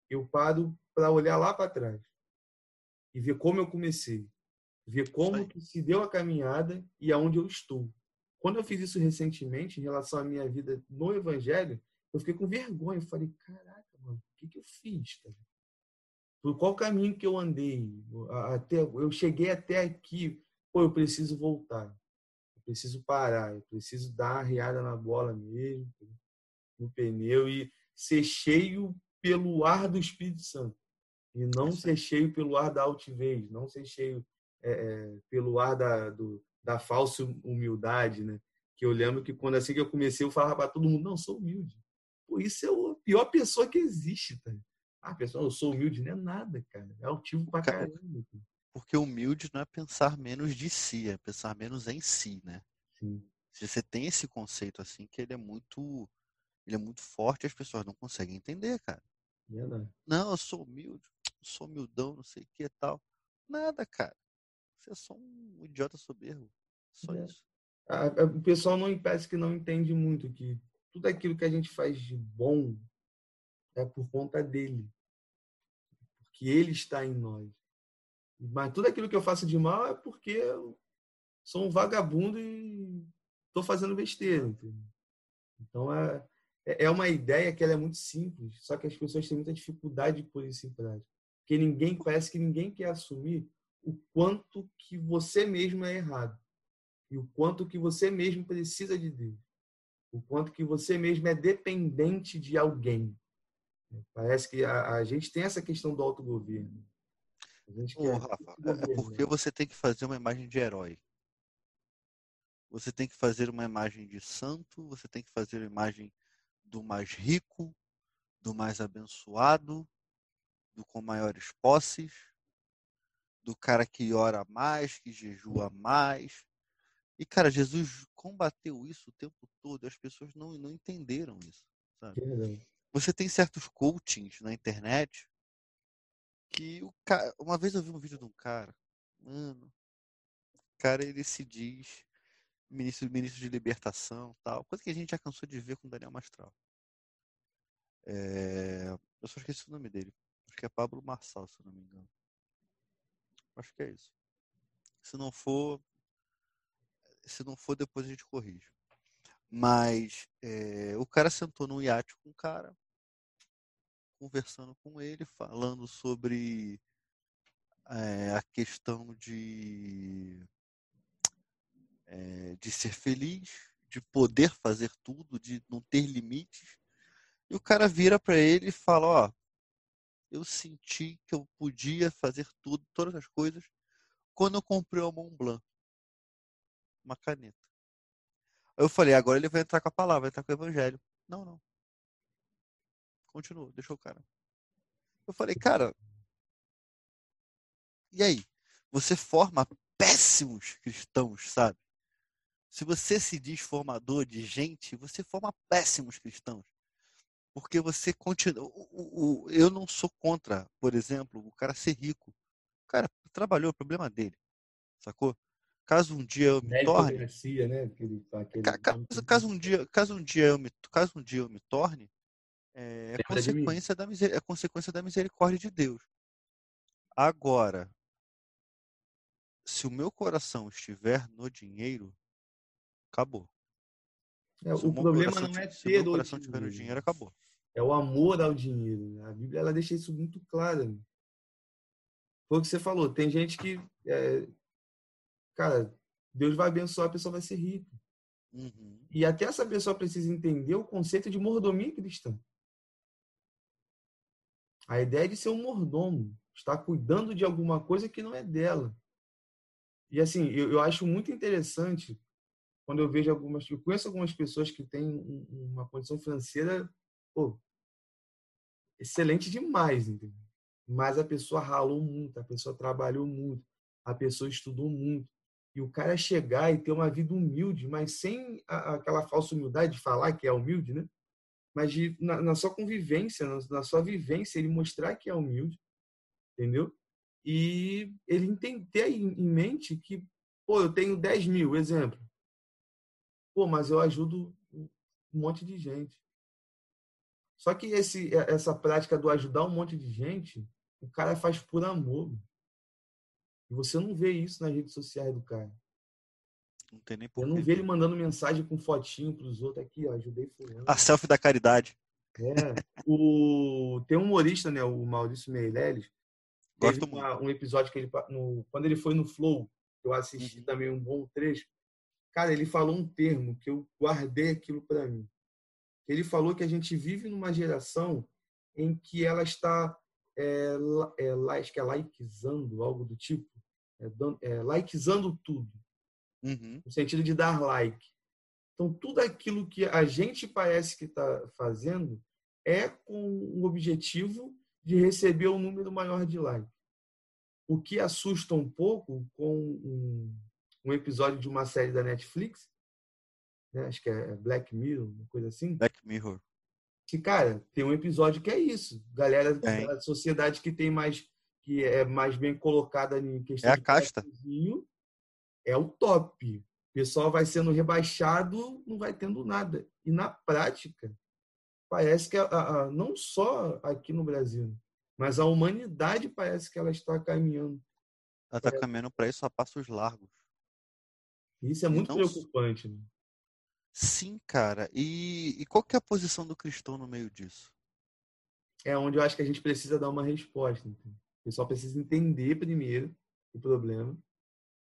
eu paro para olhar lá para trás e ver como eu comecei, ver como que se deu a caminhada e aonde eu estou. Quando eu fiz isso recentemente em relação à minha vida no Evangelho, eu fiquei com vergonha. Eu falei, caraca, mano, o que, que eu fiz? Cara? Por qual caminho que eu andei? Até, eu cheguei até aqui. Pô, eu preciso voltar preciso parar, eu preciso dar uma riada na bola mesmo, no pneu e ser cheio pelo ar do Espírito Santo e não ser cheio pelo ar da altivez, não ser cheio é, pelo ar da, do, da falsa humildade, né? Que eu lembro que quando assim que eu comecei, eu falava para todo mundo, não, sou humilde. Por isso é a pior pessoa que existe, tá? Ah, pessoal, eu sou humilde, não é nada, cara. É altivo pra caramba. Cara. Porque humilde não é pensar menos de si, é pensar menos em si, né? Sim. Se você tem esse conceito assim, que ele é muito, ele é muito forte, as pessoas não conseguem entender, cara. Verdade. Não, eu sou humilde. Sou humildão, não sei o que tal. Nada, cara. Você é só um idiota soberbo. Só é. isso. o pessoal não parece que não entende muito que tudo aquilo que a gente faz de bom é por conta dele. Porque ele está em nós. Mas tudo aquilo que eu faço de mal é porque eu sou um vagabundo e estou fazendo besteira. Entendeu? Então é, é, é uma ideia que ela é muito simples, só que as pessoas têm muita dificuldade de pôr isso em prática. Porque ninguém parece que ninguém quer assumir o quanto que você mesmo é errado e o quanto que você mesmo precisa de Deus, o quanto que você mesmo é dependente de alguém. Parece que a, a gente tem essa questão do autogoverno. Ô, Rafa, é porque você tem que fazer uma imagem de herói. Você tem que fazer uma imagem de santo, você tem que fazer uma imagem do mais rico, do mais abençoado, do com maiores posses, do cara que ora mais, que jejua mais. E, cara, Jesus combateu isso o tempo todo. As pessoas não, não entenderam isso. Sabe? Você tem certos coachings na internet que o cara. Uma vez eu vi um vídeo de um cara, mano, o cara ele se diz ministro, ministro de libertação tal, coisa que a gente já cansou de ver com o Daniel Mastral. É, eu só esqueci o nome dele. Acho que é Pablo Marçal, se não me engano. Acho que é isso. Se não for, se não for, depois a gente corrige. Mas é, o cara sentou num iate com o cara, conversando com ele, falando sobre é, a questão de, é, de ser feliz, de poder fazer tudo, de não ter limites. E o cara vira para ele e fala: Ó, eu senti que eu podia fazer tudo, todas as coisas, quando eu comprei o Mont Blanc, uma caneta. Aí eu falei: agora ele vai entrar com a palavra, vai entrar com o evangelho. Não, não. Continuou, deixou o cara. Eu falei, cara, e aí? Você forma péssimos cristãos, sabe? Se você se diz formador de gente, você forma péssimos cristãos. Porque você continua. O, o, eu não sou contra, por exemplo, o cara ser rico. O cara trabalhou, é problema dele. Sacou? Caso um dia eu me torne. Né? Aquele, aquele... Caso, caso, um dia, caso um dia eu me, caso um dia eu me torne, é, é consequência da miser... é consequência da misericórdia de Deus. Agora, se o meu coração estiver no dinheiro, acabou. É, o, problema não é ter o coração estiver no dinheiro, acabou. É o amor ao dinheiro. Né? A Bíblia ela deixa isso muito claro. Né? Foi o que você falou. Tem gente que, é, cara, Deus vai abençoar, a pessoa vai ser rica. Uhum. E até essa pessoa precisa entender o conceito de mordomia cristã. A ideia de ser um mordomo, estar cuidando de alguma coisa que não é dela. E assim, eu, eu acho muito interessante quando eu vejo algumas, eu conheço algumas pessoas que têm uma condição financeira, pô, excelente demais, entendeu? Mas a pessoa ralou muito, a pessoa trabalhou muito, a pessoa estudou muito. E o cara chegar e ter uma vida humilde, mas sem a, aquela falsa humildade de falar que é humilde, né? mas de, na, na sua convivência, na, na, sua vivência, ele mostrar que é humilde, entendeu? E ele ter em, em mente que, pô, eu tenho 10 mil, exemplo. Pô, mas eu ajudo um monte de gente. Só que esse, essa prática do ajudar um monte de gente, o cara faz por amor. E você não vê isso nas redes sociais do cara. Não tem nem Eu não vi ele mandando mensagem com fotinho pros outros aqui, ó, ajudei fulano. A selfie da caridade. É. O... Tem um humorista, né, o Maurício Meirelles. Gosto uma, um episódio que ele, no, quando ele foi no Flow, eu assisti uhum. também um bom trecho. Cara, ele falou um termo que eu guardei aquilo para mim. Ele falou que a gente vive numa geração em que ela está é, é, acho que é likeizando, algo do tipo, é, é, likeizando tudo uhum. no sentido de dar like. Então, tudo aquilo que a gente parece que está fazendo é com o objetivo de receber um número maior de like. O que assusta um pouco com um, um episódio de uma série da Netflix, né? acho que é Black Mirror, uma coisa assim. Black Mirror. que, cara, tem um episódio que é isso. Galera Tem. da sociedade que tem mais que é mais bem colocada em questão É a de casta. é o top. O pessoal vai sendo rebaixado, não vai tendo nada. E na prática, parece que a- a- não só aqui no Brasil, mas a humanidade parece que ela está caminhando. Ela tá caminhando para isso a passos largos. Isso é muito não preocupante. Né? Sim, cara. E, e qual que é a posição do cristão no meio disso? É onde eu acho que a gente precisa dar uma resposta. entende? O pessoal precisa entender primeiro o problema.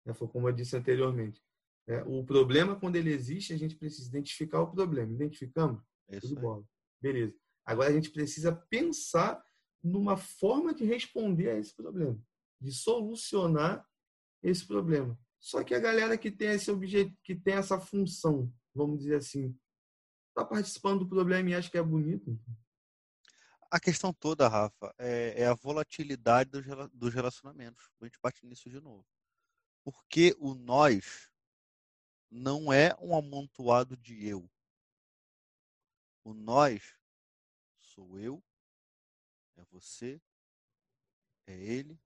né? Foi como eu disse anteriormente. né? O problema, quando ele existe, a gente precisa identificar o problema. Identificamos? É isso Tudo aí. bola. Beleza. Agora a gente precisa pensar numa forma de responder a esse problema, de solucionar esse problema. Só que a galera que tem esse objeto, que tem essa função, vamos dizer assim, está participando do problema e acha que é bonito. A questão toda, Rafa, é, é a volatilidade dos, dos relacionamentos. A gente bate nisso de novo. Porque o nós não é um amontoado de eu. O nós sou eu, é você, é ele,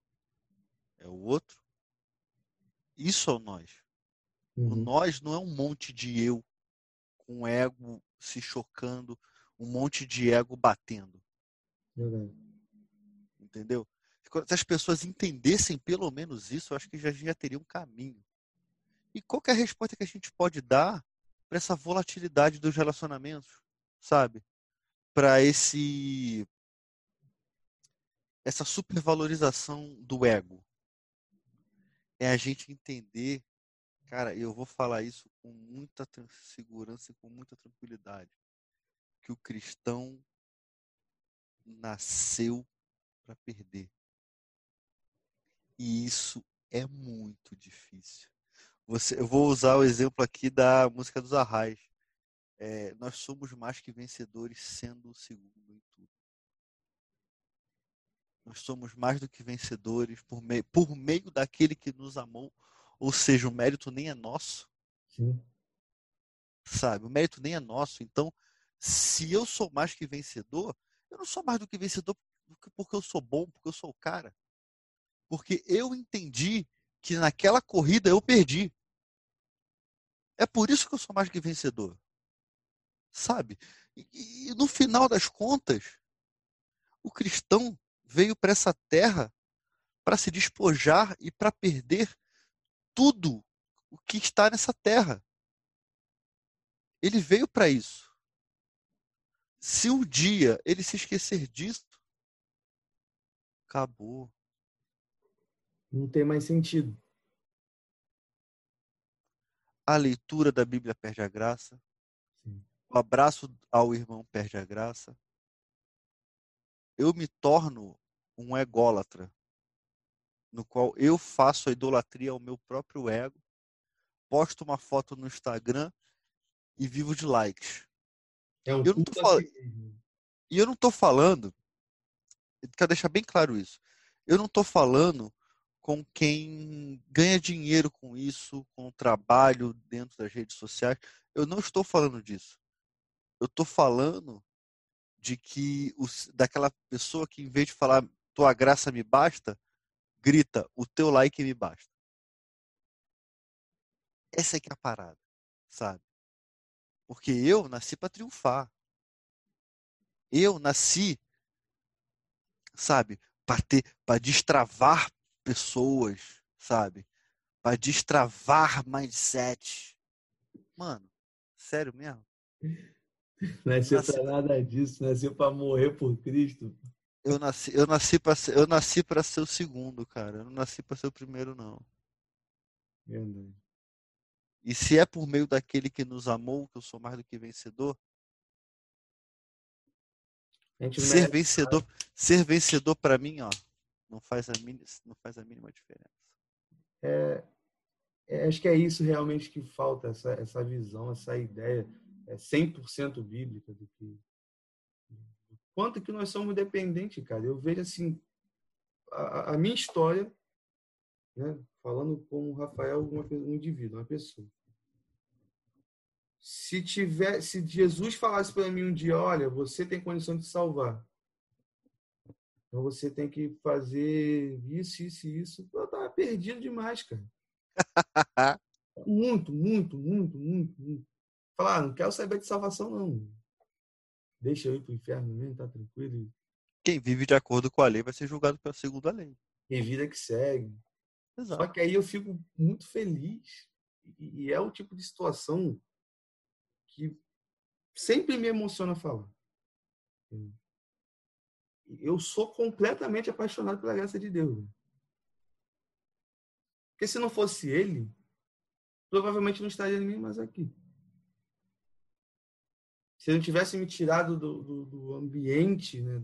é o outro. Isso é o nós. O Uhum. nós não é um monte de eu com ego se chocando, um monte de ego batendo. Verdade. Entendeu? Se as pessoas entendessem pelo menos isso, eu acho que já, já teria um caminho. E qual é a resposta que a gente pode dar para essa volatilidade dos relacionamentos, sabe? Para esse essa supervalorização do ego. É a gente entender, cara, eu vou falar isso com muita segurança e com muita tranquilidade, que o cristão nasceu para perder. E isso é muito difícil. Você, eu vou usar o exemplo aqui da música dos Arrais. É, nós somos mais que vencedores sendo o segundo em. Nós somos mais do que vencedores por meio, por meio daquele que nos amou. Ou seja, o mérito nem é nosso, Sim. sabe? O mérito nem é nosso. Então, se eu sou mais que vencedor, eu não sou mais do que vencedor porque- porque eu sou bom, porque eu sou o cara. Porque eu entendi que naquela corrida eu perdi. É por isso que eu sou mais que vencedor. Sabe? E, e no final das contas, o cristão veio para essa terra para se despojar e para perder tudo o que está nessa terra. Ele veio para isso. Se um dia ele se esquecer disso, acabou. Não tem mais sentido. A leitura da Bíblia perde a graça. Sim. O abraço ao irmão perde a graça. Eu me torno um ególatra, no qual eu faço a idolatria ao meu próprio ego, posto uma foto no Instagram e vivo de likes. É um Eu não tô falando-. E eu não estou falando, quero deixar bem claro isso, eu não estou falando com quem ganha dinheiro com isso, com o trabalho dentro das redes sociais. Eu não estou falando disso. Eu estou falando de que os, daquela pessoa que em vez de falar tua graça me basta, grita o teu like me basta. Essa é que é a parada, sabe? Porque eu nasci para triunfar. Eu nasci, sabe, para ter, para destravar pessoas, sabe? Para destravar mindset. Mano, sério mesmo? Nasceu Nasci- pra nada disso, nasceu pra morrer por Cristo. Eu nasci, eu nasci para ser, eu nasci para ser o segundo, cara. Eu não nasci para ser o primeiro não. Verdade. E se é por meio daquele que nos amou, que eu sou mais do que vencedor, ser merece vencedor, ser vencedor para mim, ó, não faz a mínima, não faz a mínima diferença. é, é, acho que é isso realmente que falta, essa, essa visão, essa ideia é 100% bíblica do que quanto que nós somos dependentes, cara. Eu vejo assim a, a minha história, né, falando como Rafael, uma, um indivíduo, uma pessoa. se tiver, se Jesus falasse para mim um dia, olha, você tem condição de salvar, então você tem que fazer isso, isso e isso, eu tava perdido demais, cara. muito, muito, muito, muito, muito. Falar, ah, não quero saber de salvação, não. Deixa eu ir para o inferno mesmo, tá tranquilo. Quem vive de acordo com a lei vai ser julgado pela segunda lei. Quem vida que segue. Exato. Só que aí eu fico muito feliz. E é o tipo de situação que sempre me emociona falar. Eu sou completamente apaixonado pela graça de Deus. Porque se não fosse ele, provavelmente não estaria nem mais aqui. Se não tivesse me tirado do, do, do ambiente, né,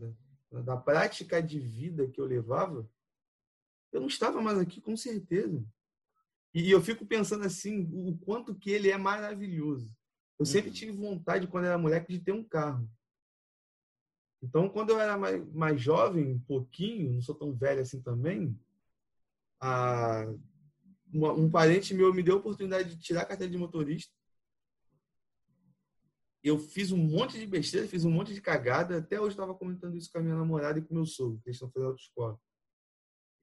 da, da prática de vida que eu levava, eu não estava mais aqui, com certeza. E eu fico pensando assim, o quanto que ele é maravilhoso. Eu sempre uhum. tive vontade, quando era moleque, de ter um carro. Então, quando eu era mais, mais jovem, um pouquinho, não sou tão velho assim também, a, uma, um parente meu me deu a oportunidade de tirar a carteira de motorista. Eu fiz um monte de besteira, fiz um monte de cagada. Até hoje estava comentando isso com a minha namorada e com meu sogro, que eles estão fazendo autoescola.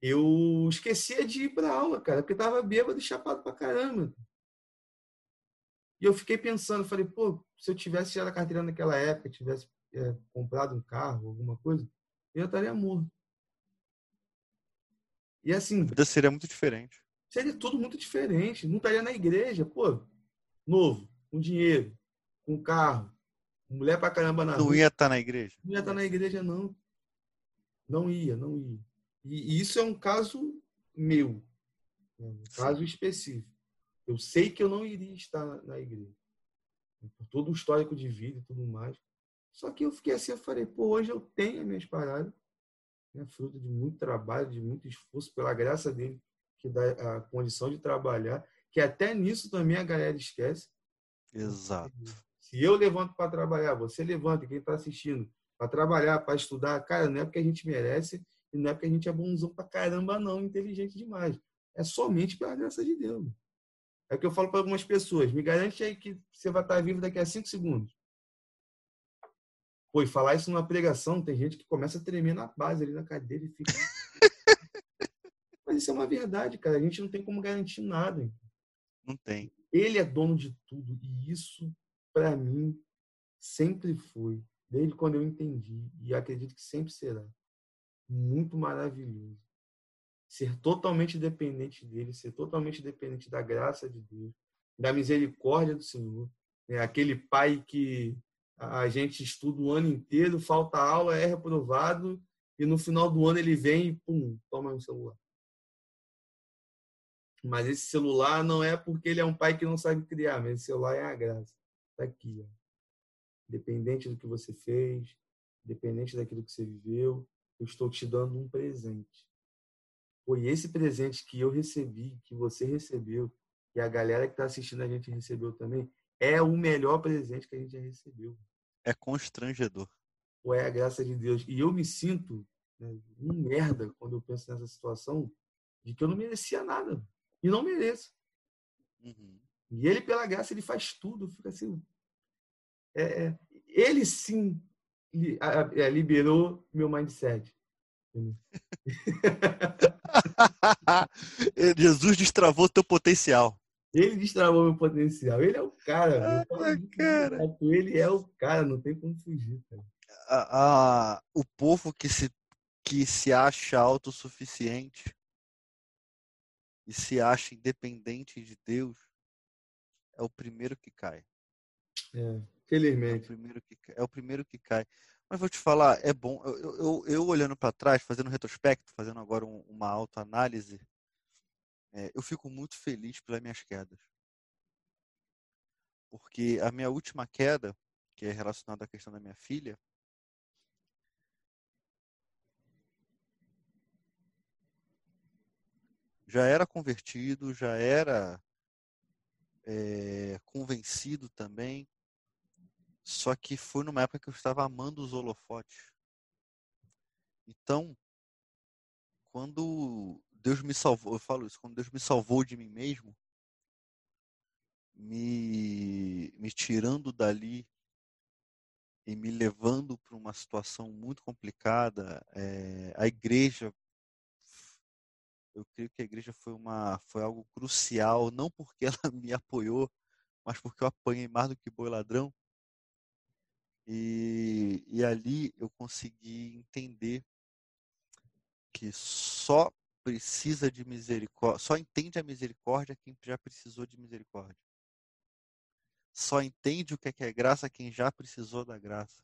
Eu esquecia de ir para aula, cara, porque estava bêbado e chapado pra caramba. E eu fiquei pensando, falei, pô, se eu tivesse tirado a carteira naquela época, tivesse é, comprado um carro, alguma coisa, eu estaria morto. E assim. A vida seria muito diferente. Seria tudo muito diferente. Não estaria na igreja, pô, novo, com dinheiro, com carro, mulher pra caramba na Não rua. ia estar tá na igreja? Não ia estar tá na igreja, não. Não ia, não ia. E isso é um caso meu, né, um caso específico. Eu sei que eu não iria estar na igreja, por todo o histórico de vida e tudo mais. Só que eu fiquei assim, eu falei, pô, hoje eu tenho as minhas paradas, né, fruto de muito trabalho, de muito esforço, pela graça dele, que dá a condição de trabalhar, que até nisso também a galera esquece. Exato. Se eu levanto para trabalhar, você levanta, quem está assistindo, para trabalhar, para estudar, cara, não é porque a gente merece e não é porque a gente é bonzão para caramba, não, inteligente demais. É somente pela graça de Deus. É o que eu falo para algumas pessoas. Me garante aí que você vai estar vivo daqui a cinco segundos. Pô, e falar isso numa pregação, tem gente que começa a tremer na base ali na cadeira e fica. Mas isso é uma verdade, cara. A gente não tem como garantir nada. Hein? Não tem. Ele é dono de tudo. E isso, para mim, sempre foi. Desde quando eu entendi. E acredito que sempre será. Muito maravilhoso ser totalmente dependente dele, ser totalmente dependente da graça de Deus, da misericórdia do Senhor. É aquele pai que a gente estuda o ano inteiro, falta aula, é reprovado, e no final do ano ele vem e, pum, toma um celular. Mas esse celular não é porque ele é um pai que não sabe criar, mas esse celular é a graça. Está aqui. Ó. Dependente do que você fez, dependente daquilo que você viveu, eu estou te dando um presente. Foi esse presente que eu recebi, que você recebeu, e a galera que está assistindo a gente recebeu também, é o melhor presente que a gente já recebeu. É constrangedor. Ou é a graça de Deus. E eu me sinto né, um merda quando eu penso nessa situação de que eu não merecia nada. E não mereço. Uhum. E ele, pela graça, ele faz tudo. Fica assim. É, é, ele sim é, liberou meu mindset. Jesus destravou teu potencial. Ele destravou meu potencial. Ele é o cara. Ah, cara. Ele é o cara, não tem como fugir. A, a, o povo que se, que se acha autossuficiente e se acha independente de Deus é o primeiro que cai. É, felizmente. É o primeiro que, é o primeiro que cai. Mas vou te falar, é bom. Eu, eu, eu olhando para trás, fazendo um retrospecto, fazendo agora um, uma autoanálise, é, eu fico muito feliz pelas minhas quedas. Porque a minha última queda, que é relacionada à questão da minha filha, já era convertido, já era é, convencido também, só que foi numa época que eu estava amando os holofotes. Então, quando Deus me salvou, eu falo isso, quando Deus me salvou de mim mesmo, me, me tirando dali e me levando para uma situação muito complicada, é, a igreja, eu creio que a igreja foi, uma, foi algo crucial, não porque ela me apoiou, mas porque eu apanhei mais do que boi ladrão. E, e ali eu consegui entender que só precisa de misericórdia, só entende a misericórdia quem já precisou de misericórdia. Só entende o que é, que é graça quem já precisou da graça.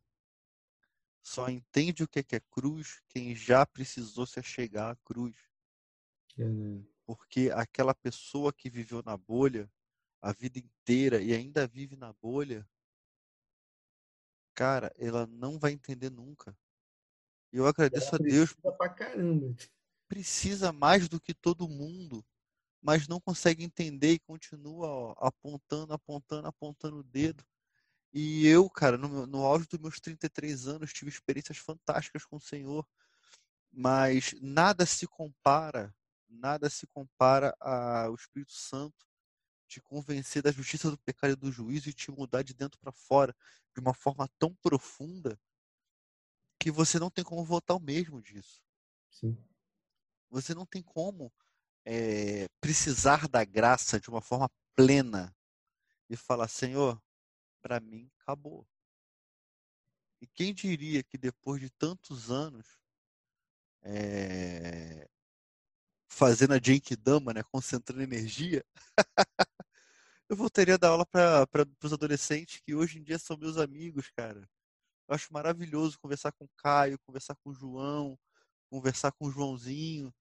Só entende o que é, que é cruz quem já precisou se achegar à cruz. Porque aquela pessoa que viveu na bolha a vida inteira e ainda vive na bolha, cara, ela não vai entender nunca. E eu agradeço a Deus. Precisa pra caramba. Precisa mais do que todo mundo mas não consegue entender e continua ó, apontando, apontando, apontando o dedo. E eu, cara, no, no auge dos meus 33 anos, tive experiências fantásticas com o Senhor, mas nada se compara, nada se compara ao Espírito Santo te convencer da justiça do pecado e do juízo e te mudar de dentro para fora de uma forma tão profunda que você não tem como voltar o mesmo disso. Sim. Você não tem como é, precisar da graça de uma forma plena e falar: Senhor, para mim acabou. E quem diria que depois de tantos anos é, fazendo a Genkidama, né, concentrando energia, eu voltaria a dar aula para os adolescentes que hoje em dia são meus amigos, cara. Eu acho maravilhoso conversar com o Caio, conversar com o João, conversar com o Joãozinho,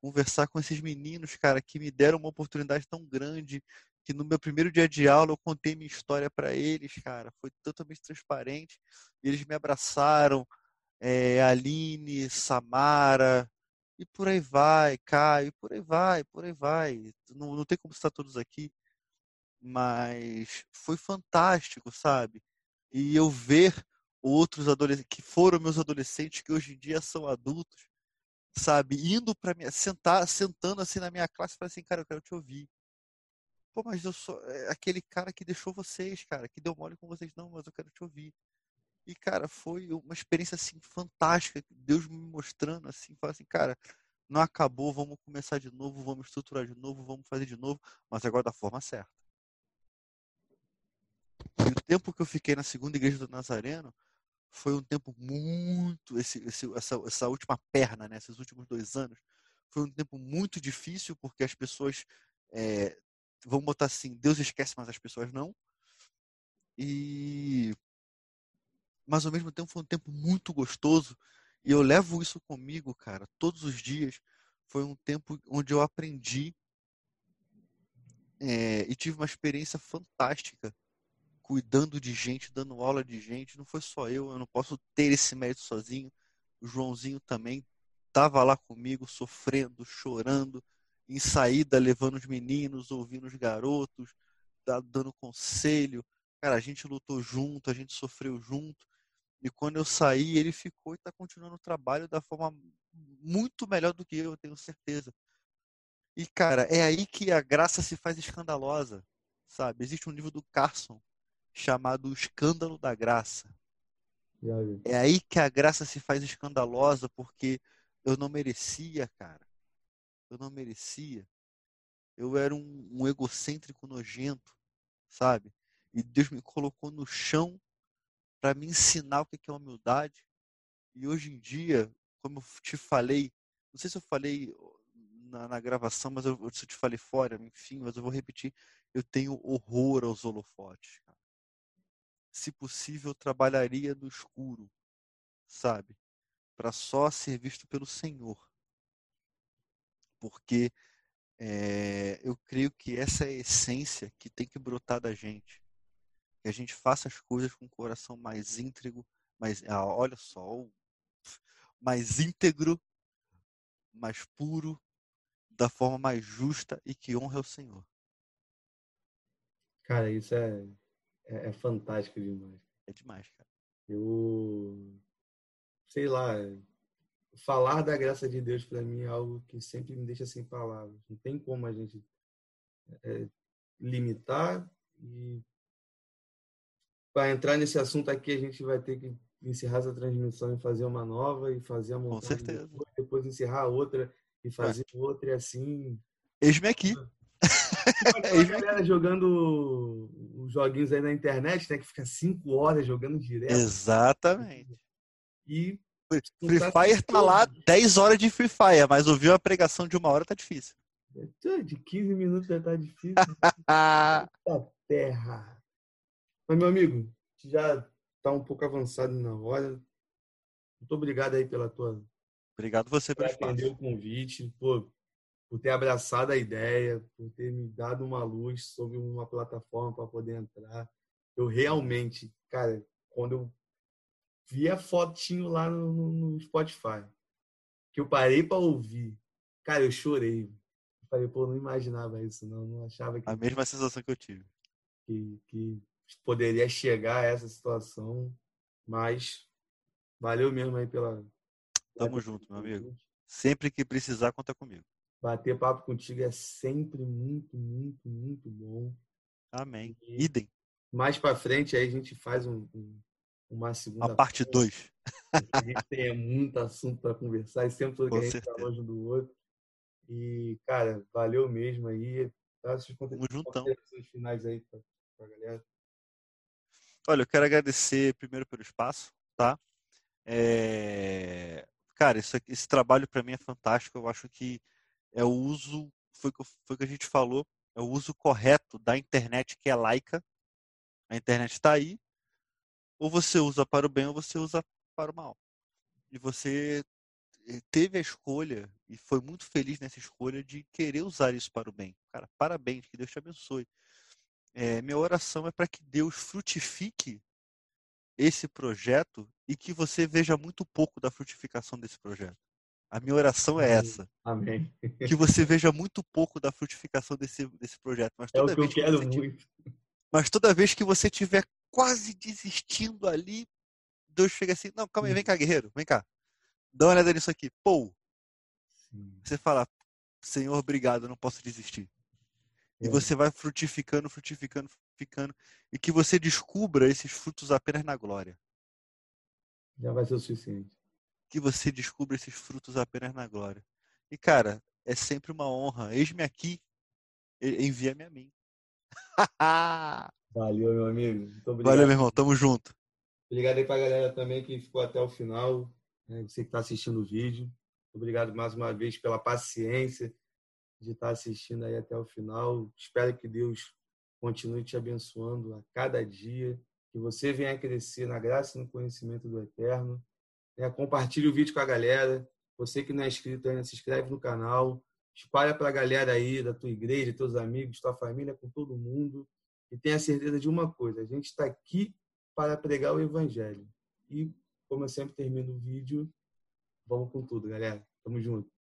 conversar com esses meninos, cara, que me deram uma oportunidade tão grande, que no meu primeiro dia de aula eu contei minha história para eles, cara, foi totalmente transparente, eles me abraçaram, é, Aline, Samara, e por aí vai, Caio, por aí vai, por aí vai. Não, não tem como estar todos aqui, mas foi fantástico, sabe? E eu ver outros adolescentes que foram meus adolescentes, que hoje em dia são adultos, sabe? Indo para minha, sentar, sentando assim na minha classe, falando assim, cara, eu quero te ouvir. Pô, mas eu sou é, aquele cara que deixou vocês, cara, que deu mole com vocês, não, mas eu quero te ouvir. E, cara, foi uma experiência, assim, fantástica. Deus me mostrando, assim, falando assim, cara, não acabou, vamos começar de novo, vamos estruturar de novo, vamos fazer de novo, mas agora da forma certa. E o tempo que eu fiquei na segunda igreja do Nazareno, foi um tempo muito esse, esse, essa, essa última perna, né? Esses últimos dois anos foi um tempo muito difícil porque as pessoas é, vamos botar assim, Deus esquece, mas as pessoas não. E mas ao mesmo tempo foi um tempo muito gostoso e eu levo isso comigo, cara, todos os dias. Foi um tempo onde eu aprendi é, e tive uma experiência fantástica cuidando de gente, dando aula de gente. Não foi só eu, eu não posso ter esse mérito sozinho. O Joãozinho também estava lá comigo, sofrendo, chorando, em saída, levando os meninos, ouvindo os garotos, dando conselho. Cara, a gente lutou junto, a gente sofreu junto. E quando eu saí, ele ficou e está continuando o trabalho da forma muito melhor do que eu, eu tenho certeza. E, cara, é aí que a graça se faz escandalosa, sabe? Existe um livro do Carson, chamado O Escândalo da Graça. É aí que a graça se faz escandalosa, porque eu não merecia, cara. Eu não merecia. Eu era um, um egocêntrico nojento, sabe? E Deus me colocou no chão para me ensinar o que é humildade. E hoje em dia, como eu te falei, não sei se eu falei na, na gravação, mas eu, se eu te falei fora, enfim, mas eu vou repetir. Eu tenho horror aos holofotes se possível, trabalharia no escuro, sabe? Para só ser visto pelo Senhor. Porque é, eu creio que essa é a essência que tem que brotar da gente. Que a gente faça as coisas com o coração mais íntegro, mais, ah, olha só, mais íntegro, mais puro, da forma mais justa e que honra o Senhor. Cara, isso é é, é fantástico demais. É demais, cara. Eu sei lá, falar da graça de Deus para mim é algo que sempre me deixa sem palavras. Não tem como a gente é, limitar E para entrar nesse assunto aqui, a gente vai ter que encerrar essa transmissão e fazer uma nova e fazer a montagem. Com certeza. Depois, depois encerrar outra e fazer é. outra e assim. Eis-me aqui. a galera jogando os joguinhos aí na internet, né? Que fica cinco horas jogando direto. Exatamente. E Free Fire tá lá 10 horas de Free Fire, mas ouvir uma pregação de uma hora tá difícil. De 15 minutos já tá difícil. da terra. Mas, meu amigo, já tá um pouco avançado na hora. Muito obrigado aí pela tua. Obrigado você por atender o convite, por, por ter abraçado a ideia, por ter me dado uma luz sobre uma plataforma para poder entrar. Eu realmente, cara, quando eu vi a fotinho lá no, no Spotify, que eu parei para ouvir, cara, eu chorei. Eu falei, pô, não imaginava isso, não, não achava que. A mesma sensação que eu tive. Que, que poderia chegar a essa situação, mas valeu mesmo aí pela. Tamo junto, meu amigo. Sempre que precisar, conta comigo. Bater papo contigo é sempre muito, muito, muito bom. Amém. E Idem. Mais para frente aí a gente faz um, um, uma segunda. A parte 2. A gente tem muito assunto para conversar e sempre todo que a gente está longe do outro. E, cara, valeu mesmo aí. Tá? Tamo juntão. finais aí pra, pra galera. Olha, eu quero agradecer primeiro pelo espaço, tá? É... Cara, isso, esse trabalho para mim é fantástico. Eu acho que é o uso, foi o foi que a gente falou, é o uso correto da internet que é laica. A internet está aí. Ou você usa para o bem ou você usa para o mal. E você eh, teve a escolha e foi muito feliz nessa escolha de querer usar isso para o bem. Cara, parabéns, que Deus te abençoe. É, minha oração é para que Deus frutifique esse projeto e que você veja muito pouco da frutificação desse projeto. A minha oração é essa. Amém. Que você veja muito pouco da frutificação desse, desse projeto. Mas toda é o que vez eu quero que muito. Tiver, mas toda vez que você estiver quase desistindo ali, Deus chega assim, não, calma aí, vem cá, guerreiro, vem cá. Dá uma olhada nisso aqui. Pô. Você fala, Senhor, obrigado, não posso desistir. E é. você vai frutificando, frutificando, frutificando. E que você descubra esses frutos apenas na glória. Já vai ser o suficiente. Que você descubra esses frutos apenas na glória. E, cara, é sempre uma honra. Eis-me aqui, envia-me a mim. Valeu, meu amigo. Valeu, meu irmão. Tamo junto. Obrigado aí pra galera também que ficou até o final. Né? Você que está assistindo o vídeo. Obrigado mais uma vez pela paciência de estar assistindo aí até o final. Espero que Deus continue te abençoando a cada dia, que você venha crescer na graça e no conhecimento do Eterno. É, compartilhe o vídeo com a galera. Você que não é inscrito ainda, se inscreve no canal. Espalha para a galera aí da tua igreja, teus amigos, tua família, com todo mundo. E tenha certeza de uma coisa: a gente está aqui para pregar o Evangelho. E, como eu sempre termino o vídeo, vamos com tudo, galera. Tamo junto.